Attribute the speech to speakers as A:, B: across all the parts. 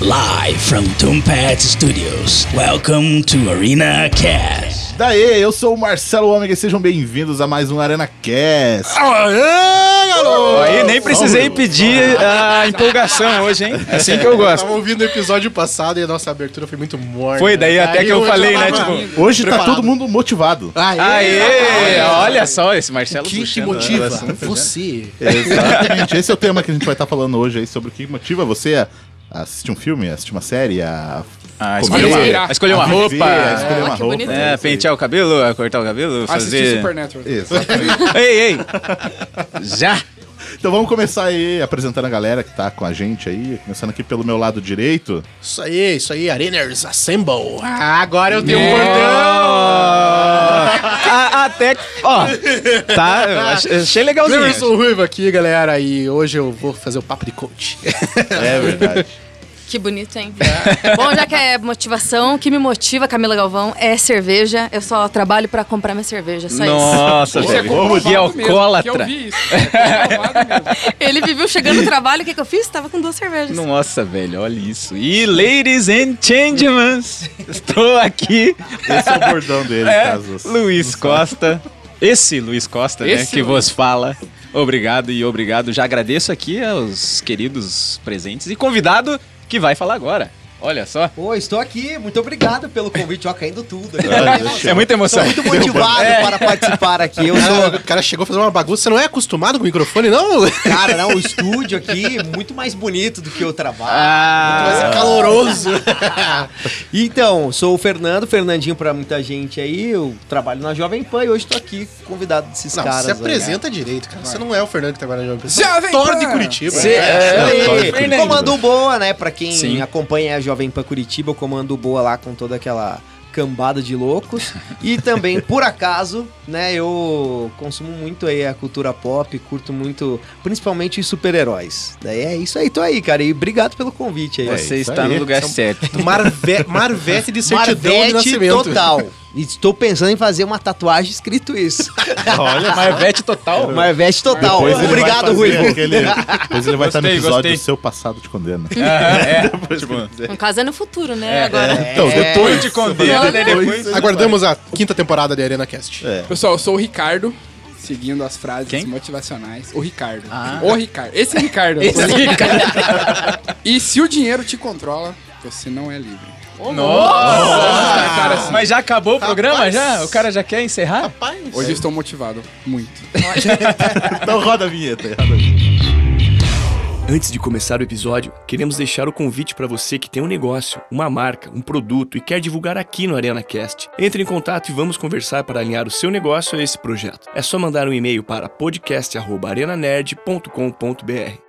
A: Live from Tombat Studios. Welcome to Arena Cast.
B: Daí, eu sou o Marcelo Ômega e sejam bem-vindos a mais um Arena Cast.
C: Aê, garoto!
D: Aí nem precisei pedir a empolgação hoje, hein? É Assim que eu gosto.
C: Tava ouvindo o episódio passado e a nossa abertura foi muito morta.
D: Foi daí até que eu falei, né? Tipo,
B: Hoje tá
C: Preparado.
B: todo mundo motivado.
C: Aê!
D: aê, olha só esse Marcelo
C: O que, que
D: puxando
C: motiva você?
B: Exatamente. Esse é o tema que a gente vai estar falando hoje aí sobre o que motiva você a a assistir um filme, a assistir uma série, a
D: Ah, escolher uma, a escolher uma
B: a viver,
D: roupa.
B: a escolher uma
E: que
B: roupa.
E: bonito.
D: É, pentear o cabelo, cortar o cabelo,
F: Assistir
D: fazer.
F: Supernatural.
B: Exatamente.
D: Ei, ei! Já!
B: Então vamos começar aí apresentando a galera que tá com a gente aí, começando aqui pelo meu lado direito.
C: Isso aí, isso aí, Areners Assemble. Ah, agora eu tenho um bordão.
D: a- Até que. Ó, tá, achei legalzinho.
C: Emerson Ruivo aqui, galera, e hoje eu vou fazer o papo de coach.
B: É verdade.
E: Que bonito, hein? Bom, já que é motivação, o que me motiva, Camila Galvão, é cerveja. Eu só trabalho pra comprar minha cerveja, só
D: Nossa,
F: Isso é
D: Que
F: mesmo, que eu
D: alcoólatra.
F: vi isso. É comprovado mesmo.
E: isso. Ele viu chegando no trabalho, o que, que eu fiz? Tava com duas cervejas.
D: Nossa, velho, olha isso. E ladies and gentlemen, estou aqui.
B: Esse é o bordão dele,
D: É,
B: caso você
D: Luiz. Costa. Esse Luiz Costa, né,
F: Esse
D: que
F: Luiz.
D: vos fala. Obrigado e obrigado. Já agradeço aqui aos queridos presentes e convidado que vai falar agora. Olha só.
G: Pô, estou aqui, muito obrigado pelo convite, ó, caindo tudo. aqui.
D: É muita emoção.
G: Estou muito motivado para participar aqui. Eu sou,
C: O cara chegou a fazer uma bagunça, você não é acostumado com o microfone, não?
G: cara, não, o estúdio aqui muito mais bonito do que o trabalho.
C: Vai ser
D: Ah,
C: caloroso.
G: Então, sou o Fernando, Fernandinho pra muita gente aí, eu trabalho na Jovem Pan e hoje estou aqui convidado desses
C: Não,
G: caras.
C: você
G: aí.
C: apresenta direito, cara. Você não é o Fernando que trabalha na Jovem Pan. Você
F: Jovem
C: é
F: Pan.
C: de Curitiba.
D: Cê-
C: É.
D: é,
G: Aí, comando boa, né? Pra quem
D: Sim.
G: acompanha a Jovem Pan Curitiba, eu comando boa lá com toda aquela cambada de loucos. E também, por acaso, né, eu consumo muito aí a cultura pop, curto muito, principalmente os super-heróis. Daí é isso aí, tô aí, cara. E obrigado pelo convite aí.
D: Você
B: isso
D: está
B: aí.
D: no lugar certo.
C: Marve- Marvete de certidão de
G: Marvete
C: nascimento.
G: total. E Estou pensando em fazer uma tatuagem escrito isso.
D: Olha, Marvete total.
G: Marvete total.
B: Depois
G: Obrigado, Ruivo.
B: aquele- Depois ele vai estar no
D: Gostei,
B: episódio
D: gostei.
B: do seu passado te condena.
D: é, tipo,
E: No caso é no futuro, né? Agora.
B: Então,
G: É.
B: depois
D: te condena, daí depois...
C: Aguardamos a quinta temporada de Arena Cast.
B: É.
F: Pessoal, eu sou o Ricardo. Seguindo as frases
D: Quem?
F: motivacionais. O Ricardo.
D: Ah.
F: O Ricardo. Esse Ricardo.
D: Esse
F: E se o dinheiro te controla, você não é livre.
D: Nossa!
F: cara, assim.
D: Mas já acabou o programa
C: Rapaz.
D: já? O cara já quer encerrar?
C: Rapaz.
F: Hoje eu estou motivado. Muito.
B: Então roda a vinheta. Roda a vinheta.
H: Antes de começar o episódio, queremos deixar o convite para você que tem um negócio, uma marca, um produto e quer divulgar aqui no ArenaCast. Entre em contato e vamos conversar para alinhar o seu negócio a esse projeto. É só mandar um e-mail para podcast@arenanerd.com.br.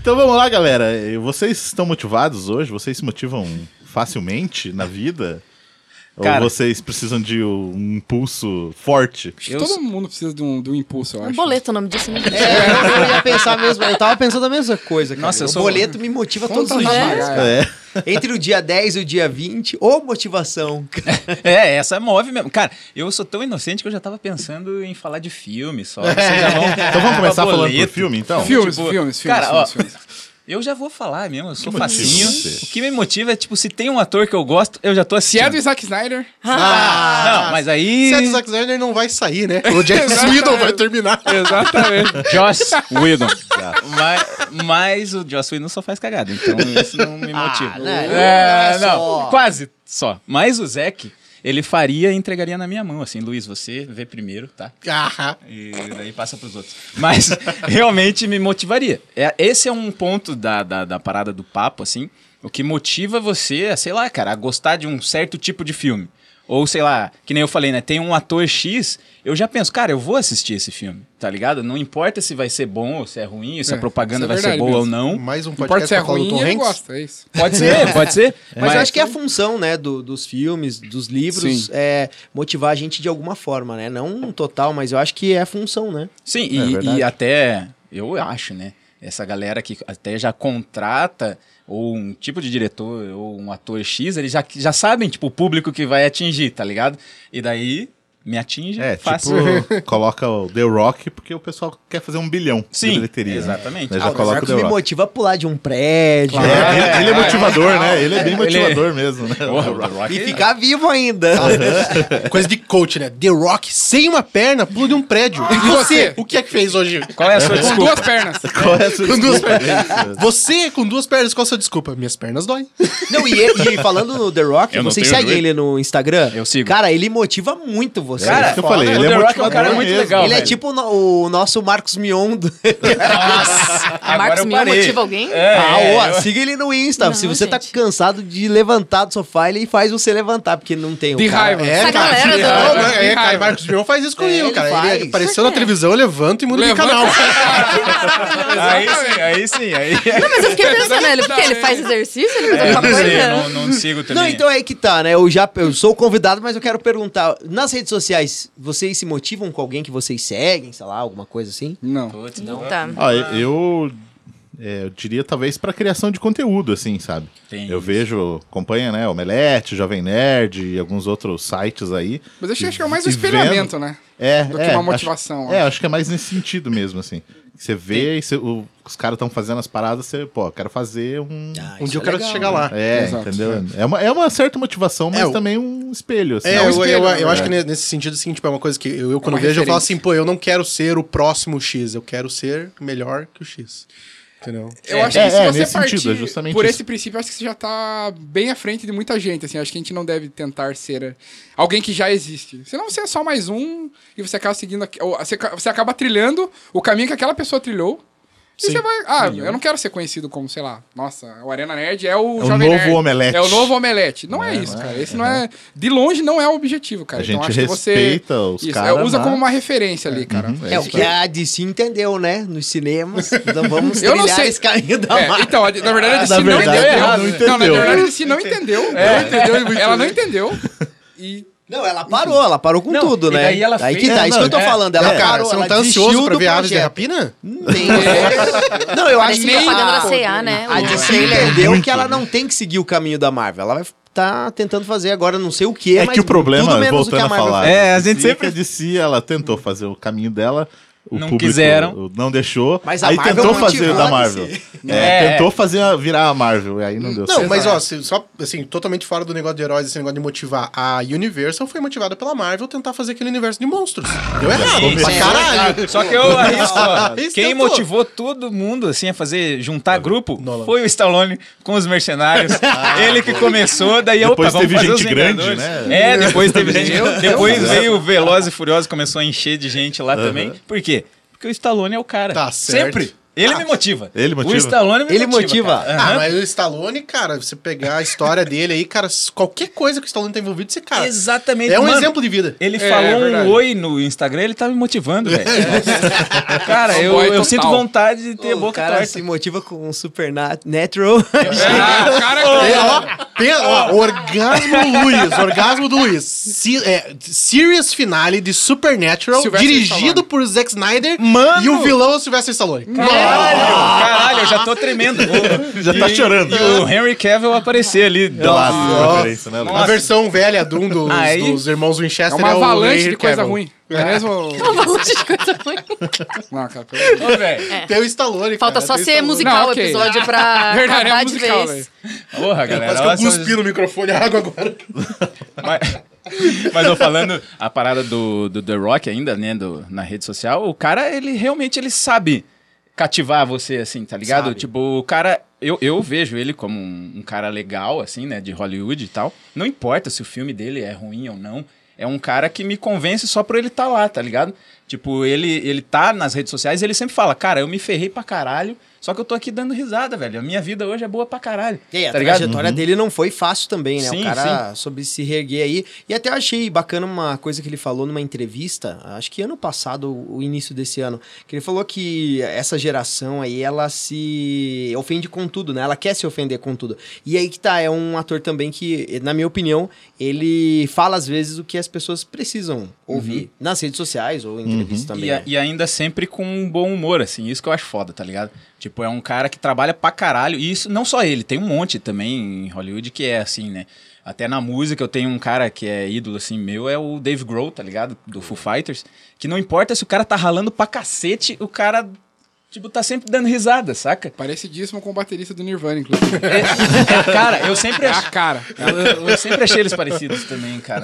B: Então vamos lá, galera. Vocês estão motivados hoje? Vocês se motivam facilmente na vida?
D: Cara.
B: Ou vocês precisam de um impulso forte?
F: Acho que todo mundo precisa de um, de um impulso, eu
E: Um
F: acho.
E: boleto o nome disso, né?
G: É, eu ia pensar mesmo, eu tava pensando a mesma coisa, cara.
D: Nossa, eu
G: o
D: sou-
G: boleto me motiva todos os dias.
B: É.
G: Entre o dia 10 e o dia 20, ou motivação.
D: É, essa move mesmo. Cara, eu sou tão inocente que eu já tava pensando em falar de filme só. Vocês já vão...
B: Então vamos começar falando por
D: Boleto.
B: filme, então?
F: Filmes,
D: Tipo,
F: filmes, filmes,
D: cara,
F: filmes,
D: ó,
F: filmes.
D: Eu já vou falar mesmo, eu sou
B: Que motiva
D: facinho.
B: você?
D: O que me motiva é, tipo, se tem um ator que eu gosto, eu já tô
F: Se é
D: assistindo.
F: do Zack Snyder,
D: Não, mas aí...
C: Se é do Zack Snyder, não vai sair, né? O Jack Whedon vai terminar.
F: exatamente.
D: Joss Whedon. mas, mas o Joss Whedon só faz cagada, então isso não me motiva.
G: não,
D: é,
G: não é
D: não,
G: só.
D: quase só. Mas o Zack, ele faria e entregaria na minha mão, assim, Luiz, você vê primeiro, tá?
C: Ah,
D: E daí passa pros outros. Mas realmente me motivaria. É, esse é um ponto da, da, da parada do papo, assim. O que motiva você, sei lá, cara, a gostar de um certo tipo de filme. Ou sei lá, que nem eu falei, né? Tem um ator X, eu já penso, cara, eu vou assistir esse filme, tá ligado? Não importa se vai ser bom ou se é ruim, se a
F: É,
D: propaganda
F: isso é
D: vai ser boa ou
F: mesmo.
D: não.
I: Mais um podcast
F: se é
I: pra falar do
F: ruim,
I: Tom Hanks.
F: gosta, é isso.
D: Pode ser, pode ser.
G: Mas, eu acho que é a função, né, do- dos filmes, dos livros,
F: Sim.
G: é motivar a gente de alguma forma, né? Não um total, mas eu acho que é a função, né?
D: Sim,
G: É
D: e- e, até, eu acho, né? Essa galera que até já contrata ou um tipo de diretor ou um ator X, eles já, já sabem, tipo, o público que vai atingir, tá ligado? E daí me atinge
B: É,
D: fácil.
B: tipo, coloca o The Rock porque o pessoal quer fazer um bilhão de
D: Sim,
B: bilheteria. né?
D: exatamente.
G: Ah,
B: já
G: o
B: coloca o
G: Marcos
B: The
G: me
B: Rock.
G: motiva a pular de um prédio
B: É,
G: né?
B: ele, ele é motivador, né? Ele é bem
D: Ele-
B: motivador mesmo, né?
D: O Rock
G: e
D: é-
G: ficar vivo ainda.
I: Coisa de coach, né? The Rock sem uma perna pula de um prédio. E você, o que é que fez hoje?
D: Qual é a sua
F: Com
D: desculpa?
F: duas pernas.
B: Qual é a sua
I: Com duas
B: desculpa?
I: pernas. Você com duas pernas, qual a sua desculpa? Minhas pernas doem.
G: Não, e, ele- e falando no The Rock,
D: Eu
G: vocês seguem
D: joelho.
G: ele no Instagram?
D: Eu sigo.
G: Cara, ele motiva muito você.
B: É isso que eu falei,
D: o
B: ele é
D: Rock é um cara muito
B: mesmo.
D: legal,
G: ele é
D: velho.
G: tipo o o nosso Marcos Mion. do-
E: A
D: Agora
E: Marcos
D: eu
E: Mion motiva alguém?
D: É,
G: ah,
D: é,
G: ó,
D: eu-
G: siga ele no Insta.
E: Não,
G: Se você tá
E: gente.
G: cansado de levantar do sofá, ele faz você levantar, porque não tem o
F: De
G: cara.
F: raiva.
E: Essa galera
I: Não,
E: do-
I: não,
F: De
I: é, cara. Marcos Mion faz isso comigo,
G: ele
I: cara.
G: faz.
I: Ele apareceu na televisão, eu levanto e mudo de canal.
D: Aí sim, aí sim. Aí...
E: Não, mas eu fiquei pensando, ele, porque ele faz exercício, ele faz
D: É,
E: alguma coisa?
D: não, não sigo também.
G: Não, então é aí que tá, né? Eu já eu sou convidado, mas eu quero perguntar. Nas redes sociais, vocês se motivam com alguém que vocês seguem, sei lá, alguma coisa assim?
F: Não.
D: Putz, não.
E: Tá.
B: Ah, eu, é, eu diria talvez pra criação de conteúdo, assim, sabe?
D: Tem
B: eu
D: isso.
B: vejo, acompanha, né, Omelete, Jovem Nerd e alguns outros sites aí.
F: Mas eu acho que é mais um espelhamento, né?
B: É,
F: Do que
B: é,
F: uma
B: acho-
F: motivação,
B: é,
F: acho.
B: acho que é mais nesse sentido mesmo, assim. Você vê e você- o- os caras estão fazendo as paradas, você, pô, eu quero fazer um.
I: Um dia eu quero chegar lá.
B: É,
F: Exato,
B: entendeu? É uma, é uma certa motivação, mas
I: É, o-
B: também um espelho, assim.
I: É,
F: um
I: eu,
F: espelho,
I: eu,
F: né?
I: eu acho
B: É.
I: que ne- nesse sentido, assim, tipo, é uma coisa que eu, eu quando
F: uma
I: vejo, eu falo
F: referência.
I: assim, pô, eu não quero ser o próximo X, eu quero ser melhor que o X. Entendeu?
F: Eu acho
B: É,
F: que se
B: é,
F: você
B: nesse
F: partir
B: sentido, é justamente
F: por
B: isso.
F: esse princípio, eu acho que você já tá bem à frente de muita gente. Assim, acho que a gente não deve tentar ser eh, alguém que já existe. Senão você é só mais um e você acaba seguindo. você acaba trilhando o caminho que aquela pessoa trilhou. E
I: Sim.
F: você vai. Ah, eu não quero ser conhecido como, sei lá, nossa, o Arena Nerd é o
B: É o
F: Jovem
B: novo
F: Nerd.
B: Omelete.
F: É o novo Omelete. Não é,
B: É,
F: isso,
B: não é?
F: cara. Esse não é. De longe não é o objetivo, cara.
B: A gente
F: então acho que você.
B: respeita os caras,
F: é, usa
B: mas-
F: como uma referência ali, cara.
B: Uhum,
G: É, o que a DC entendeu, né? Nos cinemas. Então vamos
F: Eu não sei.
G: esse caminho da
F: É, então, na verdade, a DC
B: na
F: não
B: verdade,
F: entendeu.
B: não
F: Não,
B: entendeu.
F: na verdade, a DC não entendeu. Ela, entendeu ela não entendeu. E
G: Não, ela parou, ela parou com
D: Não,
G: tudo,
D: e
G: né?
D: daí ela
G: Aí
D: fez-
G: que tá,
B: É,
G: isso que eu tô
B: não, é,
G: falando. Ela
I: É, cara,
G: parou,
I: você não tá ansioso pra ver Aves de. Rapina?
G: Nem- Não, eu acho que
E: da
G: a,
E: C&A, né?
G: a
E: trailer.
G: entendeu
B: Muito,
G: que ela não tem que seguir o caminho da Marvel. Ela vai tá tentando fazer agora não sei o que,
B: É
G: mas
B: que o problema,
G: tudo menos o que
B: voltando
G: a
B: a falar.
D: É, a gente
B: DC,
D: sempre-
B: que a DC, ela tentou fazer o caminho dela, o
D: Não
B: público
D: quiseram.
B: não deixou,
G: Mas a
B: aí
G: Marvel
B: tentou fazer da
G: a
B: Marvel.
G: DC.
B: É,
D: É.
B: tentou fazer virar a Marvel, e aí não deu
I: Não,
B: certo.
I: mas ó, só assim, totalmente fora do negócio de heróis, esse negócio de motivar. A Universal foi motivada pela Marvel tentar fazer aquele universo de monstros. Deu errado,
B: começou.
I: pra caralho.
D: Só que eu arrisco, ó, quem motivou todo mundo assim a fazer juntar grupo
I: Nolan.
D: foi o Stallone com os mercenários. Ele que começou, daí
B: Depois
D: opa, vamos
B: teve
D: fazer os
B: gente grande, né?
D: É, depois teve gente. Depois veio o Veloz e Furioso começou a encher de gente lá também. Por quê? Porque o Stallone é o cara.
I: Tá certo.
D: Sempre. Ele me motiva.
B: Ele motiva?
D: O Stallone me
G: Ele
D: motiva.
G: motiva.
D: cara.
I: Ah, mas o Stallone, cara, você pegar a história dele aí, cara, qualquer coisa que o Stallone tá envolvido, você, cara.
D: Exatamente.
I: É um
D: Mano,
I: exemplo de vida.
D: Ele
F: É,
D: falou
F: é
D: um oi no Instagram, ele tá me motivando, velho. cara, eu,
F: Fanboy
D: eu
F: total.
D: sinto vontade de ter
G: o
D: boca
G: cara
D: torta.
G: se motiva com um Supernatural.
F: Ah, o cara
I: É, ó, ó, orgasmo Luiz, orgasmo do Luiz. Si- é, series finale de Supernatural, dirigido
F: Stallone.
I: por Zack Snyder.
D: Mano!
I: E o vilão é o Sylvester Stallone.
D: Caralho, caralho, eu já tô tremendo.
B: Já tá
D: E-
B: chorando.
D: E o Henry Cavill aparecer ali.
B: Nossa,
I: Ó,
B: referência, né?
I: A versão velha Doom dos,
D: Aí-
I: dos irmãos
F: É
I: Winchester
F: uma
I: é o
F: avalanche
I: Henry
F: de coisa
I: Cavill.
F: ruim. É mesmo?
E: Avalanche de coisa ruim.
F: Não, cara. pelo de.
E: É.
I: Tem o Stallone,
E: Falta
I: cara,
E: só ser musical
F: Não,
E: o
F: ok.
E: episódio pra
F: Verdade, é
E: acabar de
F: musical,
E: vez.
D: Porra, galera.
I: Quase que eu
D: nossa,
I: cuspi no microfone a água agora.
D: Mas, mas eu falando a parada do, do The Rock ainda, né, do, na rede social, o cara, ele realmente ele sabe cativar você, assim, tá ligado?
I: Sabe.
D: Tipo, o cara, eu, eu vejo ele como um, um cara legal, assim, né, de Hollywood e tal. Não importa se o filme dele é ruim ou não. É um cara que me convence só por ele estar lá, tá ligado? Tipo, ele, ele tá nas redes sociais e ele sempre fala, cara, eu me ferrei pra caralho, só que eu tô aqui dando risada, velho. A minha vida hoje é boa pra caralho.
G: E a
D: tá ligado?
G: trajetória dele não foi fácil também, né?
D: Sim,
G: o cara soube se reerguer aí. E até eu achei bacana uma coisa que ele falou numa entrevista, acho que ano passado, o início desse ano, que ele falou que essa geração aí, ela se ofende com tudo, né? Ela quer se ofender com tudo. E aí que tá, é um ator também que, na minha opinião, ele fala às vezes o que as pessoas precisam ouvir nas redes sociais ou em entrevistas também.
D: E, a-
G: né?
D: e ainda sempre com um bom humor, assim, isso que eu acho foda, tá ligado? Tipo, é um cara que trabalha pra caralho, e isso não só ele, tem um monte também em Hollywood que é assim, né? Até na música eu tenho um cara que é ídolo, assim, meu, é o Dave Grohl, tá ligado? Do Foo Fighters, que não importa se o cara tá ralando pra cacete, o cara, tipo, tá sempre dando risada, saca?
F: Parecidíssimo com o baterista do Nirvana, inclusive.
D: É, cara, eu sempre
F: É a
D: achei...
F: cara.
D: Eu, eu- sempre achei eles parecidos também, cara.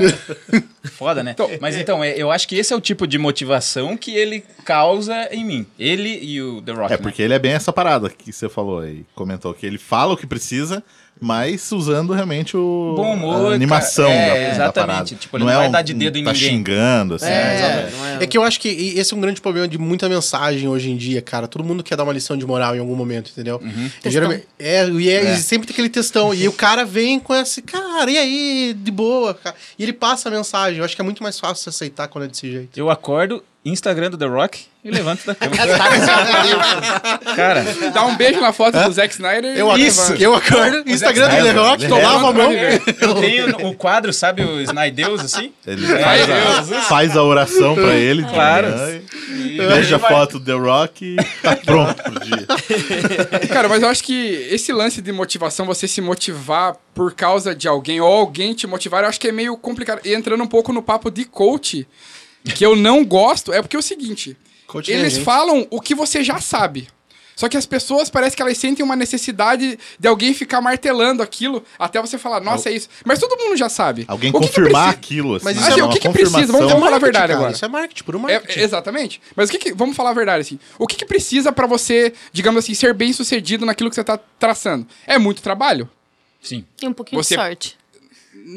D: Foda, né? Mas então, é, eu acho que esse é o tipo de motivação que ele causa em mim. Ele e o The Rock.
B: É
D: né?
B: porque ele é bem essa parada que você falou aí, comentou, que ele fala o que precisa, mas usando realmente o
D: Bom humor,
B: a animação
D: cara. É,
B: da, da
D: exatamente.
B: parada.
D: Tipo, ele não vai dar de dedo em
B: tá
D: ninguém.
B: xingando, assim.
G: É, não é-
I: É que eu acho que esse é um grande problema de muita mensagem hoje em dia, cara. Todo mundo quer dar uma lição de moral em algum momento, entendeu? E geralmente- é, e é, e sempre tem aquele textão. E o cara vem com esse, cara, e aí, de boa, cara. E ele passa a mensagem. Eu acho que é muito mais fácil você aceitar quando é desse jeito.
D: Eu acordo, Instagram do The Rock e levanto da cama. cara,
F: Dá um beijo na foto do Zack Snyder.
I: Eu,
F: e
I: isso,
F: levanta.
I: eu acordo, Instagram do The Rock,
B: né?
I: tô a mão.
D: eu tenho o quadro, sabe o Snydeus, assim?
B: Ele faz a, faz a oração pra ele
D: Claro.
B: beija a foto do The Rock e tá pronto pro dia.
F: Cara, mas eu acho que esse lance de motivação, você se motivar por causa de alguém ou alguém te motivar, eu acho que é meio complicado. E entrando um pouco no papo de coach, que eu não gosto, é porque é o seguinte:
I: a
F: eles
I: gente.
F: falam o que você já sabe. Só que as pessoas parece que elas sentem uma necessidade de alguém ficar martelando aquilo até você falar, nossa, é isso. Mas todo mundo já sabe.
B: Alguém
F: O que que
B: confirmar
F: precisa?
B: aquilo, assim.
I: Mas
B: né?
I: isso é-
F: Assim, o
B: Uma
F: que que precisa? Vamos-
B: confirmação.
F: vamos falar a verdade
I: cara,
F: agora.
I: Isso é marketing, puro
F: É,
I: marketing.
F: exatamente. Mas o que, que- Vamos falar a verdade, assim. O que, que precisa pra você, digamos assim, ser bem sucedido naquilo que você tá traçando? É muito trabalho?
D: Sim.
E: E um pouquinho
F: Você-
E: de sorte.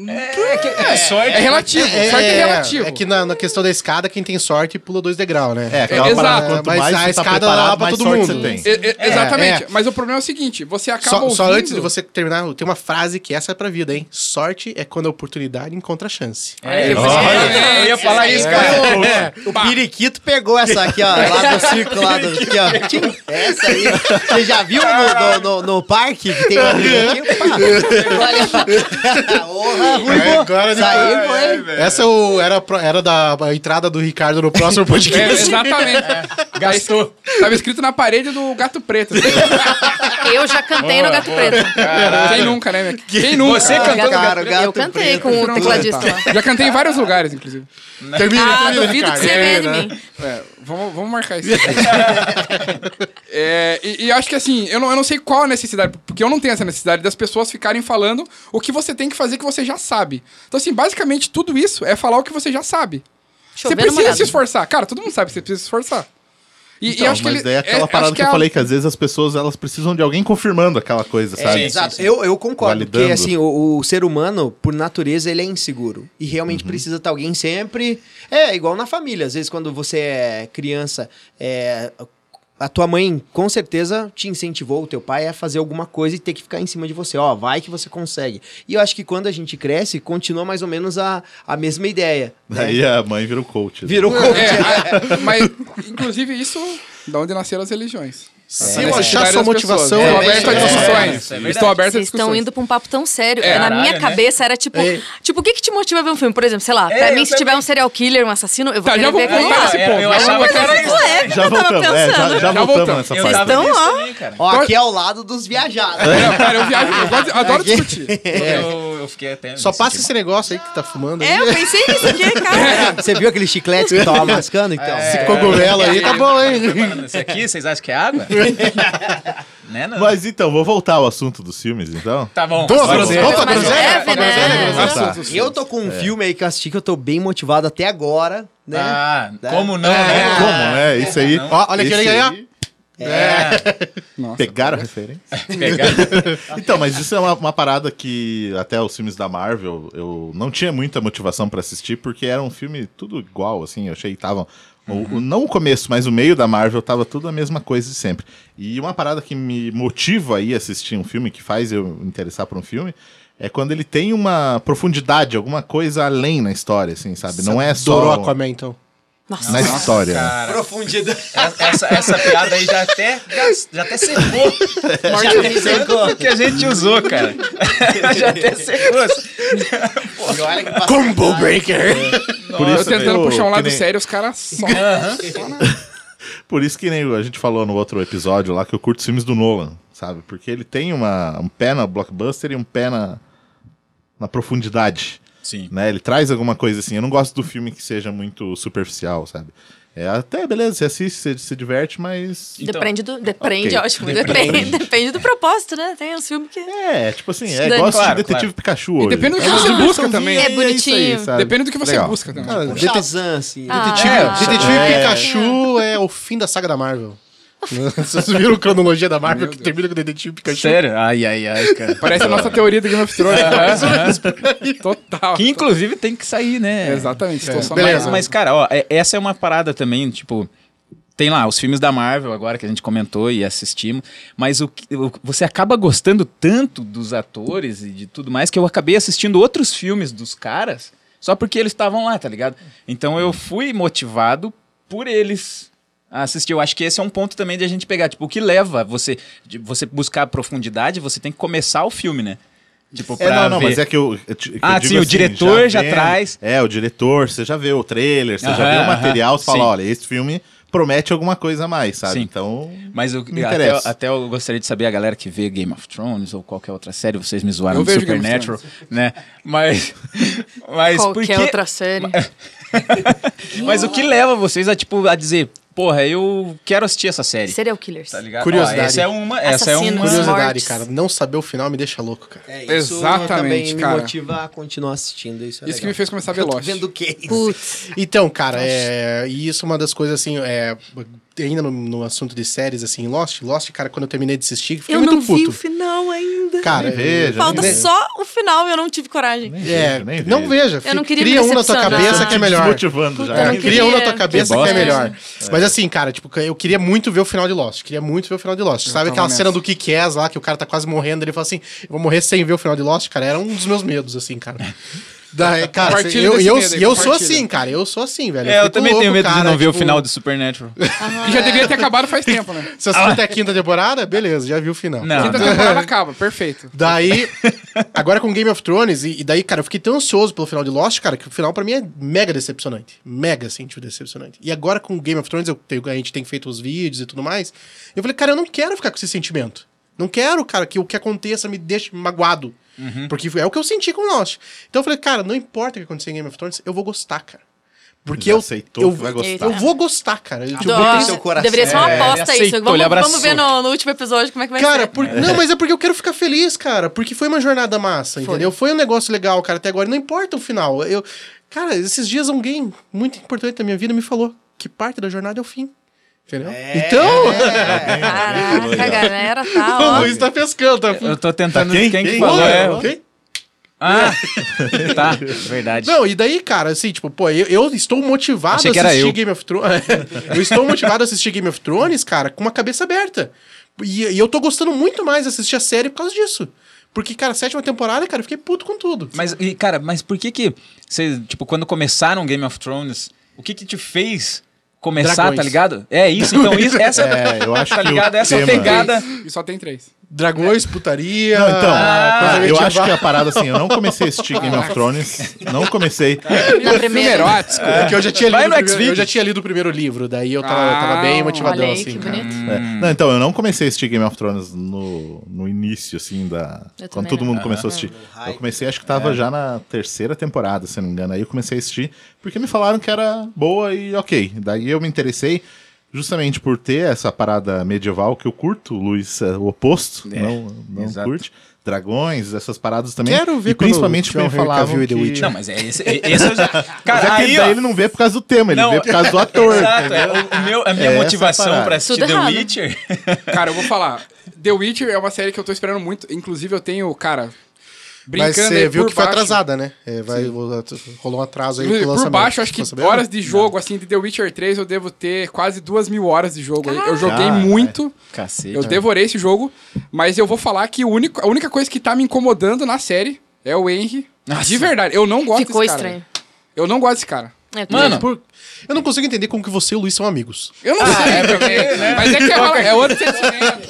D: É, que- é sorte.
F: É relativo. sorte é relativo.
I: É que na, na questão da escada, quem tem sorte pula dois degraus, né?
B: É, aquela
F: É,
B: parada,
F: exato.
B: quanto
I: Mas
B: mais
I: a
B: tá
I: escada
B: preparado,
I: dá pra
B: mais
I: todo
B: sorte
I: mundo.
B: você tem.
F: Exatamente.
I: é.
F: Mas o problema é o seguinte: você acaba
I: Só, só
F: ouvindo-
I: antes de você terminar, tem uma frase que essa é pra vida, hein? Sorte é quando a oportunidade encontra a chance.
D: É, eu ia falar isso, cara.
G: O Periquito pegou essa aqui, ó, lá do círculo, lá do, aqui, ó. Essa aí. Você já viu no, no, no- no parque que tem uma aqui? Olha. Porra, Ruivo.
I: É, agora
G: Isso aí foi.
I: Essa é o- era, pro- era da a entrada do Ricardo no próximo
F: É,
I: podcast.
F: exatamente.
D: Gastou.
F: Tava escrito na parede do gato preto.
E: Eu já cantei no Gato Preto.
F: Quem nunca, né? minha- Quem nunca?
D: Você cantou
E: gato-
G: cara, o gato
E: Eu cantei
G: preto.
E: com o tecladista lá.
F: Já cantei em vários lugares, inclusive.
I: Termina,
E: Ah,
I: termina,
E: duvido que
I: Ricardo.
E: você ganhe de
F: né?
E: mim.
F: É, vamos, vamos marcar isso. É, e, e acho que assim, eu não, eu não sei qual a necessidade, porque eu não tenho essa necessidade das pessoas ficarem falando o que você tem que fazer que você já sabe. Então, assim, basicamente tudo isso é falar o que você já sabe. Você precisa se esforçar. Cara, todo mundo sabe que você precisa se esforçar. E, e
B: Então,
F: acho que
B: mas
F: ele-
B: daí é aquela
F: é,
B: parada
F: acho
B: que, eu
F: é
B: falei, que às vezes as pessoas elas precisam de alguém confirmando aquela coisa, sabe?
G: É, exato. Eu, eu concordo,
B: Validando.
G: porque assim, o, o ser humano, por natureza, ele é inseguro. E realmente precisa estar alguém sempre. É, igual na família. Às vezes, quando você é criança, é, a tua mãe com certeza te incentivou, o teu pai, a fazer alguma coisa e ter que ficar em cima de você. Ó, vai que você consegue. E eu acho que quando a gente cresce, continua mais ou menos a, a mesma ideia. né?
B: Daí a mãe vira o coach. né?
G: Virou coach.
F: É, a- mas, inclusive, isso da onde nasceram as religiões.
I: Se
F: A
I: eu achar sua
F: das pessoas.
I: motivação,
F: Estão
I: é,
F: abertas a
I: é,
F: discussões.
D: é, é.
F: Estão abertas a
E: Vocês estão indo pra um papo tão sério.
F: É,
E: na
D: caralho,
E: minha
D: né?
E: cabeça era tipo.
I: É.
E: Tipo, o que, que te motiva a ver um filme? Por exemplo, sei lá,
D: É,
E: pra mim, se tiver um serial killer, um assassino, eu vou
F: Tá,
E: querer
F: já vou
E: ver lá.
F: nesse
D: É,
F: ponto.
D: eu achava que era isso.
E: É,
B: Já
E: eu tava
B: voltamos, é, já,
E: pensando.
B: já
F: Já
B: voltamos
D: tava
E: Então,
D: nisso
E: ó.
G: aqui é o lado dos viajados.
F: Cara, eu viajo, eu adoro discutir.
D: Eu, fiquei até...
I: Só passa esse negócio aí que tá fumando.
E: É,
I: aí.
E: eu pensei nisso aqui, cara.
G: Você viu aquele chiclete que tava mascando? Então.
I: Esse cogumelo aí tá bom, hein?
D: mal. Esse aqui, vocês acham que é água? né, não?
B: Mas então, vou voltar ao assunto dos filmes, então.
D: Tá bom.
E: Mais
I: groselha?
E: né?
I: groselha.
G: Eu tô com um filme aí que eu assisti que eu tô bem motivado até agora, né?
D: Ah,
G: É.
D: como não,
I: É.
D: né?
B: Como, né? Isso aí.
I: Ó, olha aqui,
B: Esse
I: olha
B: aí,
I: aí,
F: Nossa,
B: Pegaram a referência?
D: Pegar.
B: Então, mas isso é uma, uma parada que até os filmes da Marvel eu não tinha muita motivação pra assistir, porque era um filme tudo igual, assim. Eu achei que tava O- o- não o começo, mas o meio da Marvel tava tudo a mesma coisa de sempre. E uma parada que me motiva aí a assistir um filme, que faz eu me interessar por um filme, é quando ele tem uma profundidade, alguma coisa além na história, assim, sabe? Não é só
I: Adorou Aquaman, então.
E: Nossa.
B: na história.
D: Cara,
G: Profundidade.
D: essa, essa piada aí já até, já até secou.
G: Já secou.
D: que a gente usou, cara. já até secou.
I: Combo Breaker!
B: Por
F: Eu
B: isso
F: tentando
B: que
F: puxar um lado
B: nem-
F: sério, os caras só.
B: Por isso que nem a gente falou no outro episódio lá que eu curto os filmes do Nolan, sabe? Porque ele tem uma, um pé na blockbuster e um pé na, na profundidade.
D: Sim.
B: né? Ele traz alguma coisa assim. Eu não gosto do filme que seja muito superficial, sabe? É até beleza, você assiste, você se diverte, mas.
E: Depende do. Depende,
B: Ok.
E: ótimo. Depende. depende do propósito, né? Tem uns filmes que.
B: É, tipo assim, é igual
D: Claro,
B: assistir Detetive
D: claro.
B: Pikachu hoje.
F: depende do que
B: É uma
F: você busca também.
B: e
E: É
B: aí,
E: bonitinho.
B: sabe?
F: Depende do que você
B: Legal.
F: busca também.
G: Shazam, assim.
E: Ah,
I: Detetive,
D: É,
I: Detetive
B: é.
I: Pikachu é o fim da saga da Marvel. Vocês viram a cronologia da Marvel que termina com o Detetive Pikachu?
D: Sério? Ai, ai, ai, cara.
F: Parece a nossa teoria do Game of Thrones. Total.
D: Que inclusive tem que sair, né?
F: Exatamente, estou
I: beleza.
D: Mas, mas, cara, ó, é- essa é uma parada também, tipo. Tem lá os filmes da Marvel agora que a gente comentou e assistimos, mas o, que- o- você acaba gostando tanto dos atores e de tudo mais que eu acabei assistindo outros filmes dos caras só porque eles estavam lá, tá ligado? Então eu fui motivado por eles assistir. Eu acho que esse é um ponto também de a gente pegar, tipo, o que leva você de você buscar profundidade, você tem que começar o filme, né? Tipo,
B: É, não, não, mas é que eu. eu que eu
D: Ah,
B: digo
D: sim, o
B: assim,
D: diretor já
B: vendo-
D: traz.
B: É, o diretor, você já vê o trailer, você já
D: Aham,
B: vê o
D: aham,
B: material, você fala:
D: sim.
B: olha, esse filme promete alguma coisa a mais, sabe?
D: Sim.
B: Então.
D: Mas eu,
B: Me
D: até,
B: interessa.
D: até eu gostaria de saber a galera que vê Game of Thrones ou qualquer outra série, vocês me zoaram
F: Eu of
D: Supernatural, né? Mas. Mas
E: Qualquer
D: que-
E: outra série.
D: Mas o que leva vocês a, tipo, a dizer, porra, eu quero assistir essa série?
E: Serial Killers.
D: Tá ligado?
I: Curiosidade.
D: Ó, essa é uma. Essa é uma.
I: Curiosidade,
E: mortes.
I: cara. Não saber o final me deixa louco, cara.
G: É, isso
F: Exatamente,
G: também
F: cara.
G: me motiva a continuar assistindo. Isso, é
F: Isso que me fez começar a ver Lost.
G: vendo o.
I: Então, cara, é, e isso é uma das coisas assim, é, ainda no, no assunto de séries, assim, Lost, Lost, cara, quando eu terminei de assistir, fiquei
E: Eu
I: muito
E: não
I: puto.
E: vi o final ainda.
I: Cara,
B: veja,
E: Falta
B: nem-
E: só o final e eu não tive coragem.
B: Nem
I: é,
B: vejo, nem
I: não veja,
E: Eu não queria
I: cria um na tua cabeça que é melhor.
B: Desmotivando já.
E: Eu não
I: É, cria um na tua
E: queria.
I: cabeça
D: Que
I: que é melhor. Mas assim, cara, tipo, eu queria muito ver o final de Lost. Queria muito ver o final de Lost. Sabe
F: tava
I: aquela
F: nessa.
I: cena do Kick-Ass lá, que o cara tá quase morrendo, ele fala assim, eu vou morrer sem ver o final de Lost, cara. Era um dos meus medos, assim, cara. Da, cara, eu, eu,
F: medo aí,
I: e eu sou assim, cara. Eu sou assim, velho.
D: É, eu
I: fico
D: também tenho
I: louco,
D: medo de
I: cara,
D: não ver o
I: tipo,
D: final de Supernatural.
F: E já devia ter acabado faz tempo, né?
I: Se assistir até a quinta temporada, beleza, já viu o final.
D: Não,
F: Quinta temporada acaba, perfeito.
I: Daí, agora com Game of Thrones, e, e daí, cara, eu fiquei tão ansioso pelo final de Lost, cara, que o final pra mim é mega decepcionante. Mega, assim, tipo, decepcionante. E agora com Game of Thrones, eu tenho- a gente tem feito os vídeos e tudo mais. Eu falei, cara, eu não quero ficar com esse sentimento. Não quero, cara, que o que aconteça me deixe magoado. Porque é o que eu senti com Lost. Então eu falei, cara, não importa o que acontecer em Game of Thrones, eu vou gostar, cara. Porque
B: Já
I: eu,
B: aceitou
I: eu,
B: que vai gostar.
I: eu vou gostar, cara. Eu, tipo,
E: Dó.
G: seu coração.
E: Deveria ser uma
D: É,
E: aposta
D: ele
E: isso.
D: aceitou,
E: Vamos, vamos ver no, no último episódio como é que vai
I: Cara,
E: ser.
I: por- não, mas é porque eu quero ficar feliz, cara. Porque foi uma jornada massa,
E: Foi.
I: entendeu? Foi um negócio legal, cara, até agora. Não importa o final. Eu, cara, esses dias alguém muito importante da minha vida me falou que parte da jornada é o fim. Entendeu? então,
E: Caraca, a galera tá,
I: o. Luiz tá pescando, tá?
D: Eu tô tentando.
B: Quem?
D: Quem, que
B: Quem?
D: falou? É,
I: Ok?
D: Ah, tá, verdade.
I: Não, e daí, cara, assim, tipo, pô, eu, eu estou motivado
D: Achei
I: a
D: que
I: assistir
D: eu.
I: Game of Thrones. eu estou motivado a assistir Game of Thrones, cara, com uma cabeça aberta. E, e eu tô gostando muito mais de assistir a série por causa disso. Porque, cara, sétima temporada, cara, eu fiquei puto com tudo.
D: Mas, e, cara, mas por que que você, tipo, quando começaram Game of Thrones, o que que te fez começar,
I: Dragões.
D: tá ligado? É isso, então isso, essa
B: É, eu acho
D: tá
B: que o
D: ligado? Essa
B: tema-
D: pegada.
F: E só tem três.
I: Dragões, putaria.
B: Não, então,
I: coisa
B: eu
I: medieval.
B: acho que a parada assim, eu não comecei a assistir Game of Thrones, não comecei.
E: Na primeira.
F: erótico.
I: É que eu já tinha lido, primeiro,
D: X-Videos.
I: eu já tinha lido o primeiro livro, daí eu tava, eu tava
F: Ah,
I: bem motivadão,
E: Olha aí,
I: assim.
B: É. Não, então, eu não comecei a assistir Game of Thrones no, no início, assim, da.
E: Eu
B: Quando todo
E: não.
B: mundo começou a assistir. Eu comecei, acho que tava já na terceira temporada, se não me engano. Aí eu comecei a assistir, porque me falaram que era boa e ok. Daí eu me interessei. Justamente por ter essa parada medieval que eu curto, o Luiz é o oposto,
D: É,
B: não, não
D: exato.
B: curte. Dragões, essas paradas também.
I: Quero ver
B: e
I: quando
B: principalmente
I: Henry
B: falavam
I: e The
B: que...
I: Witcher.
D: Não, mas é esse, esse eu já...
B: Mas
D: Cara,
B: é que
D: aí, ó,
B: ele não vê por causa do tema, ele
D: Não,
B: vê por causa do ator.
D: Exato, é, o, meu, a minha
B: É
D: motivação pra assistir
E: Tudo
D: The
E: errado.
D: Witcher...
F: Cara, eu vou falar. The Witcher é uma série que eu tô esperando muito. Inclusive, eu tenho, cara.
I: Mas
F: brincando
I: você
F: aí
I: viu
F: por
I: que foi
F: baixo.
I: atrasada, né? É, vai, rolou um atraso aí pro
F: Por
I: lançamento.
F: baixo, acho que
I: Ficou
F: horas de jogo, assim, de The Witcher 3, eu devo ter quase duas mil horas de jogo. aí. Eu joguei muito,
D: Cacete.
F: eu devorei esse jogo, mas eu vou falar que o único, a única coisa que tá me incomodando na série é o Henry.
D: Nossa.
F: De verdade, eu não gosto
E: Ficou
F: desse cara.
E: estranho.
F: Eu não gosto desse cara.
E: É,
D: Mano,
I: Por- Eu não consigo entender como que você e o Luiz são amigos.
F: Eu não sei,
D: é porque,
F: porque-
D: né?
F: mas é que é, é outro sentimento.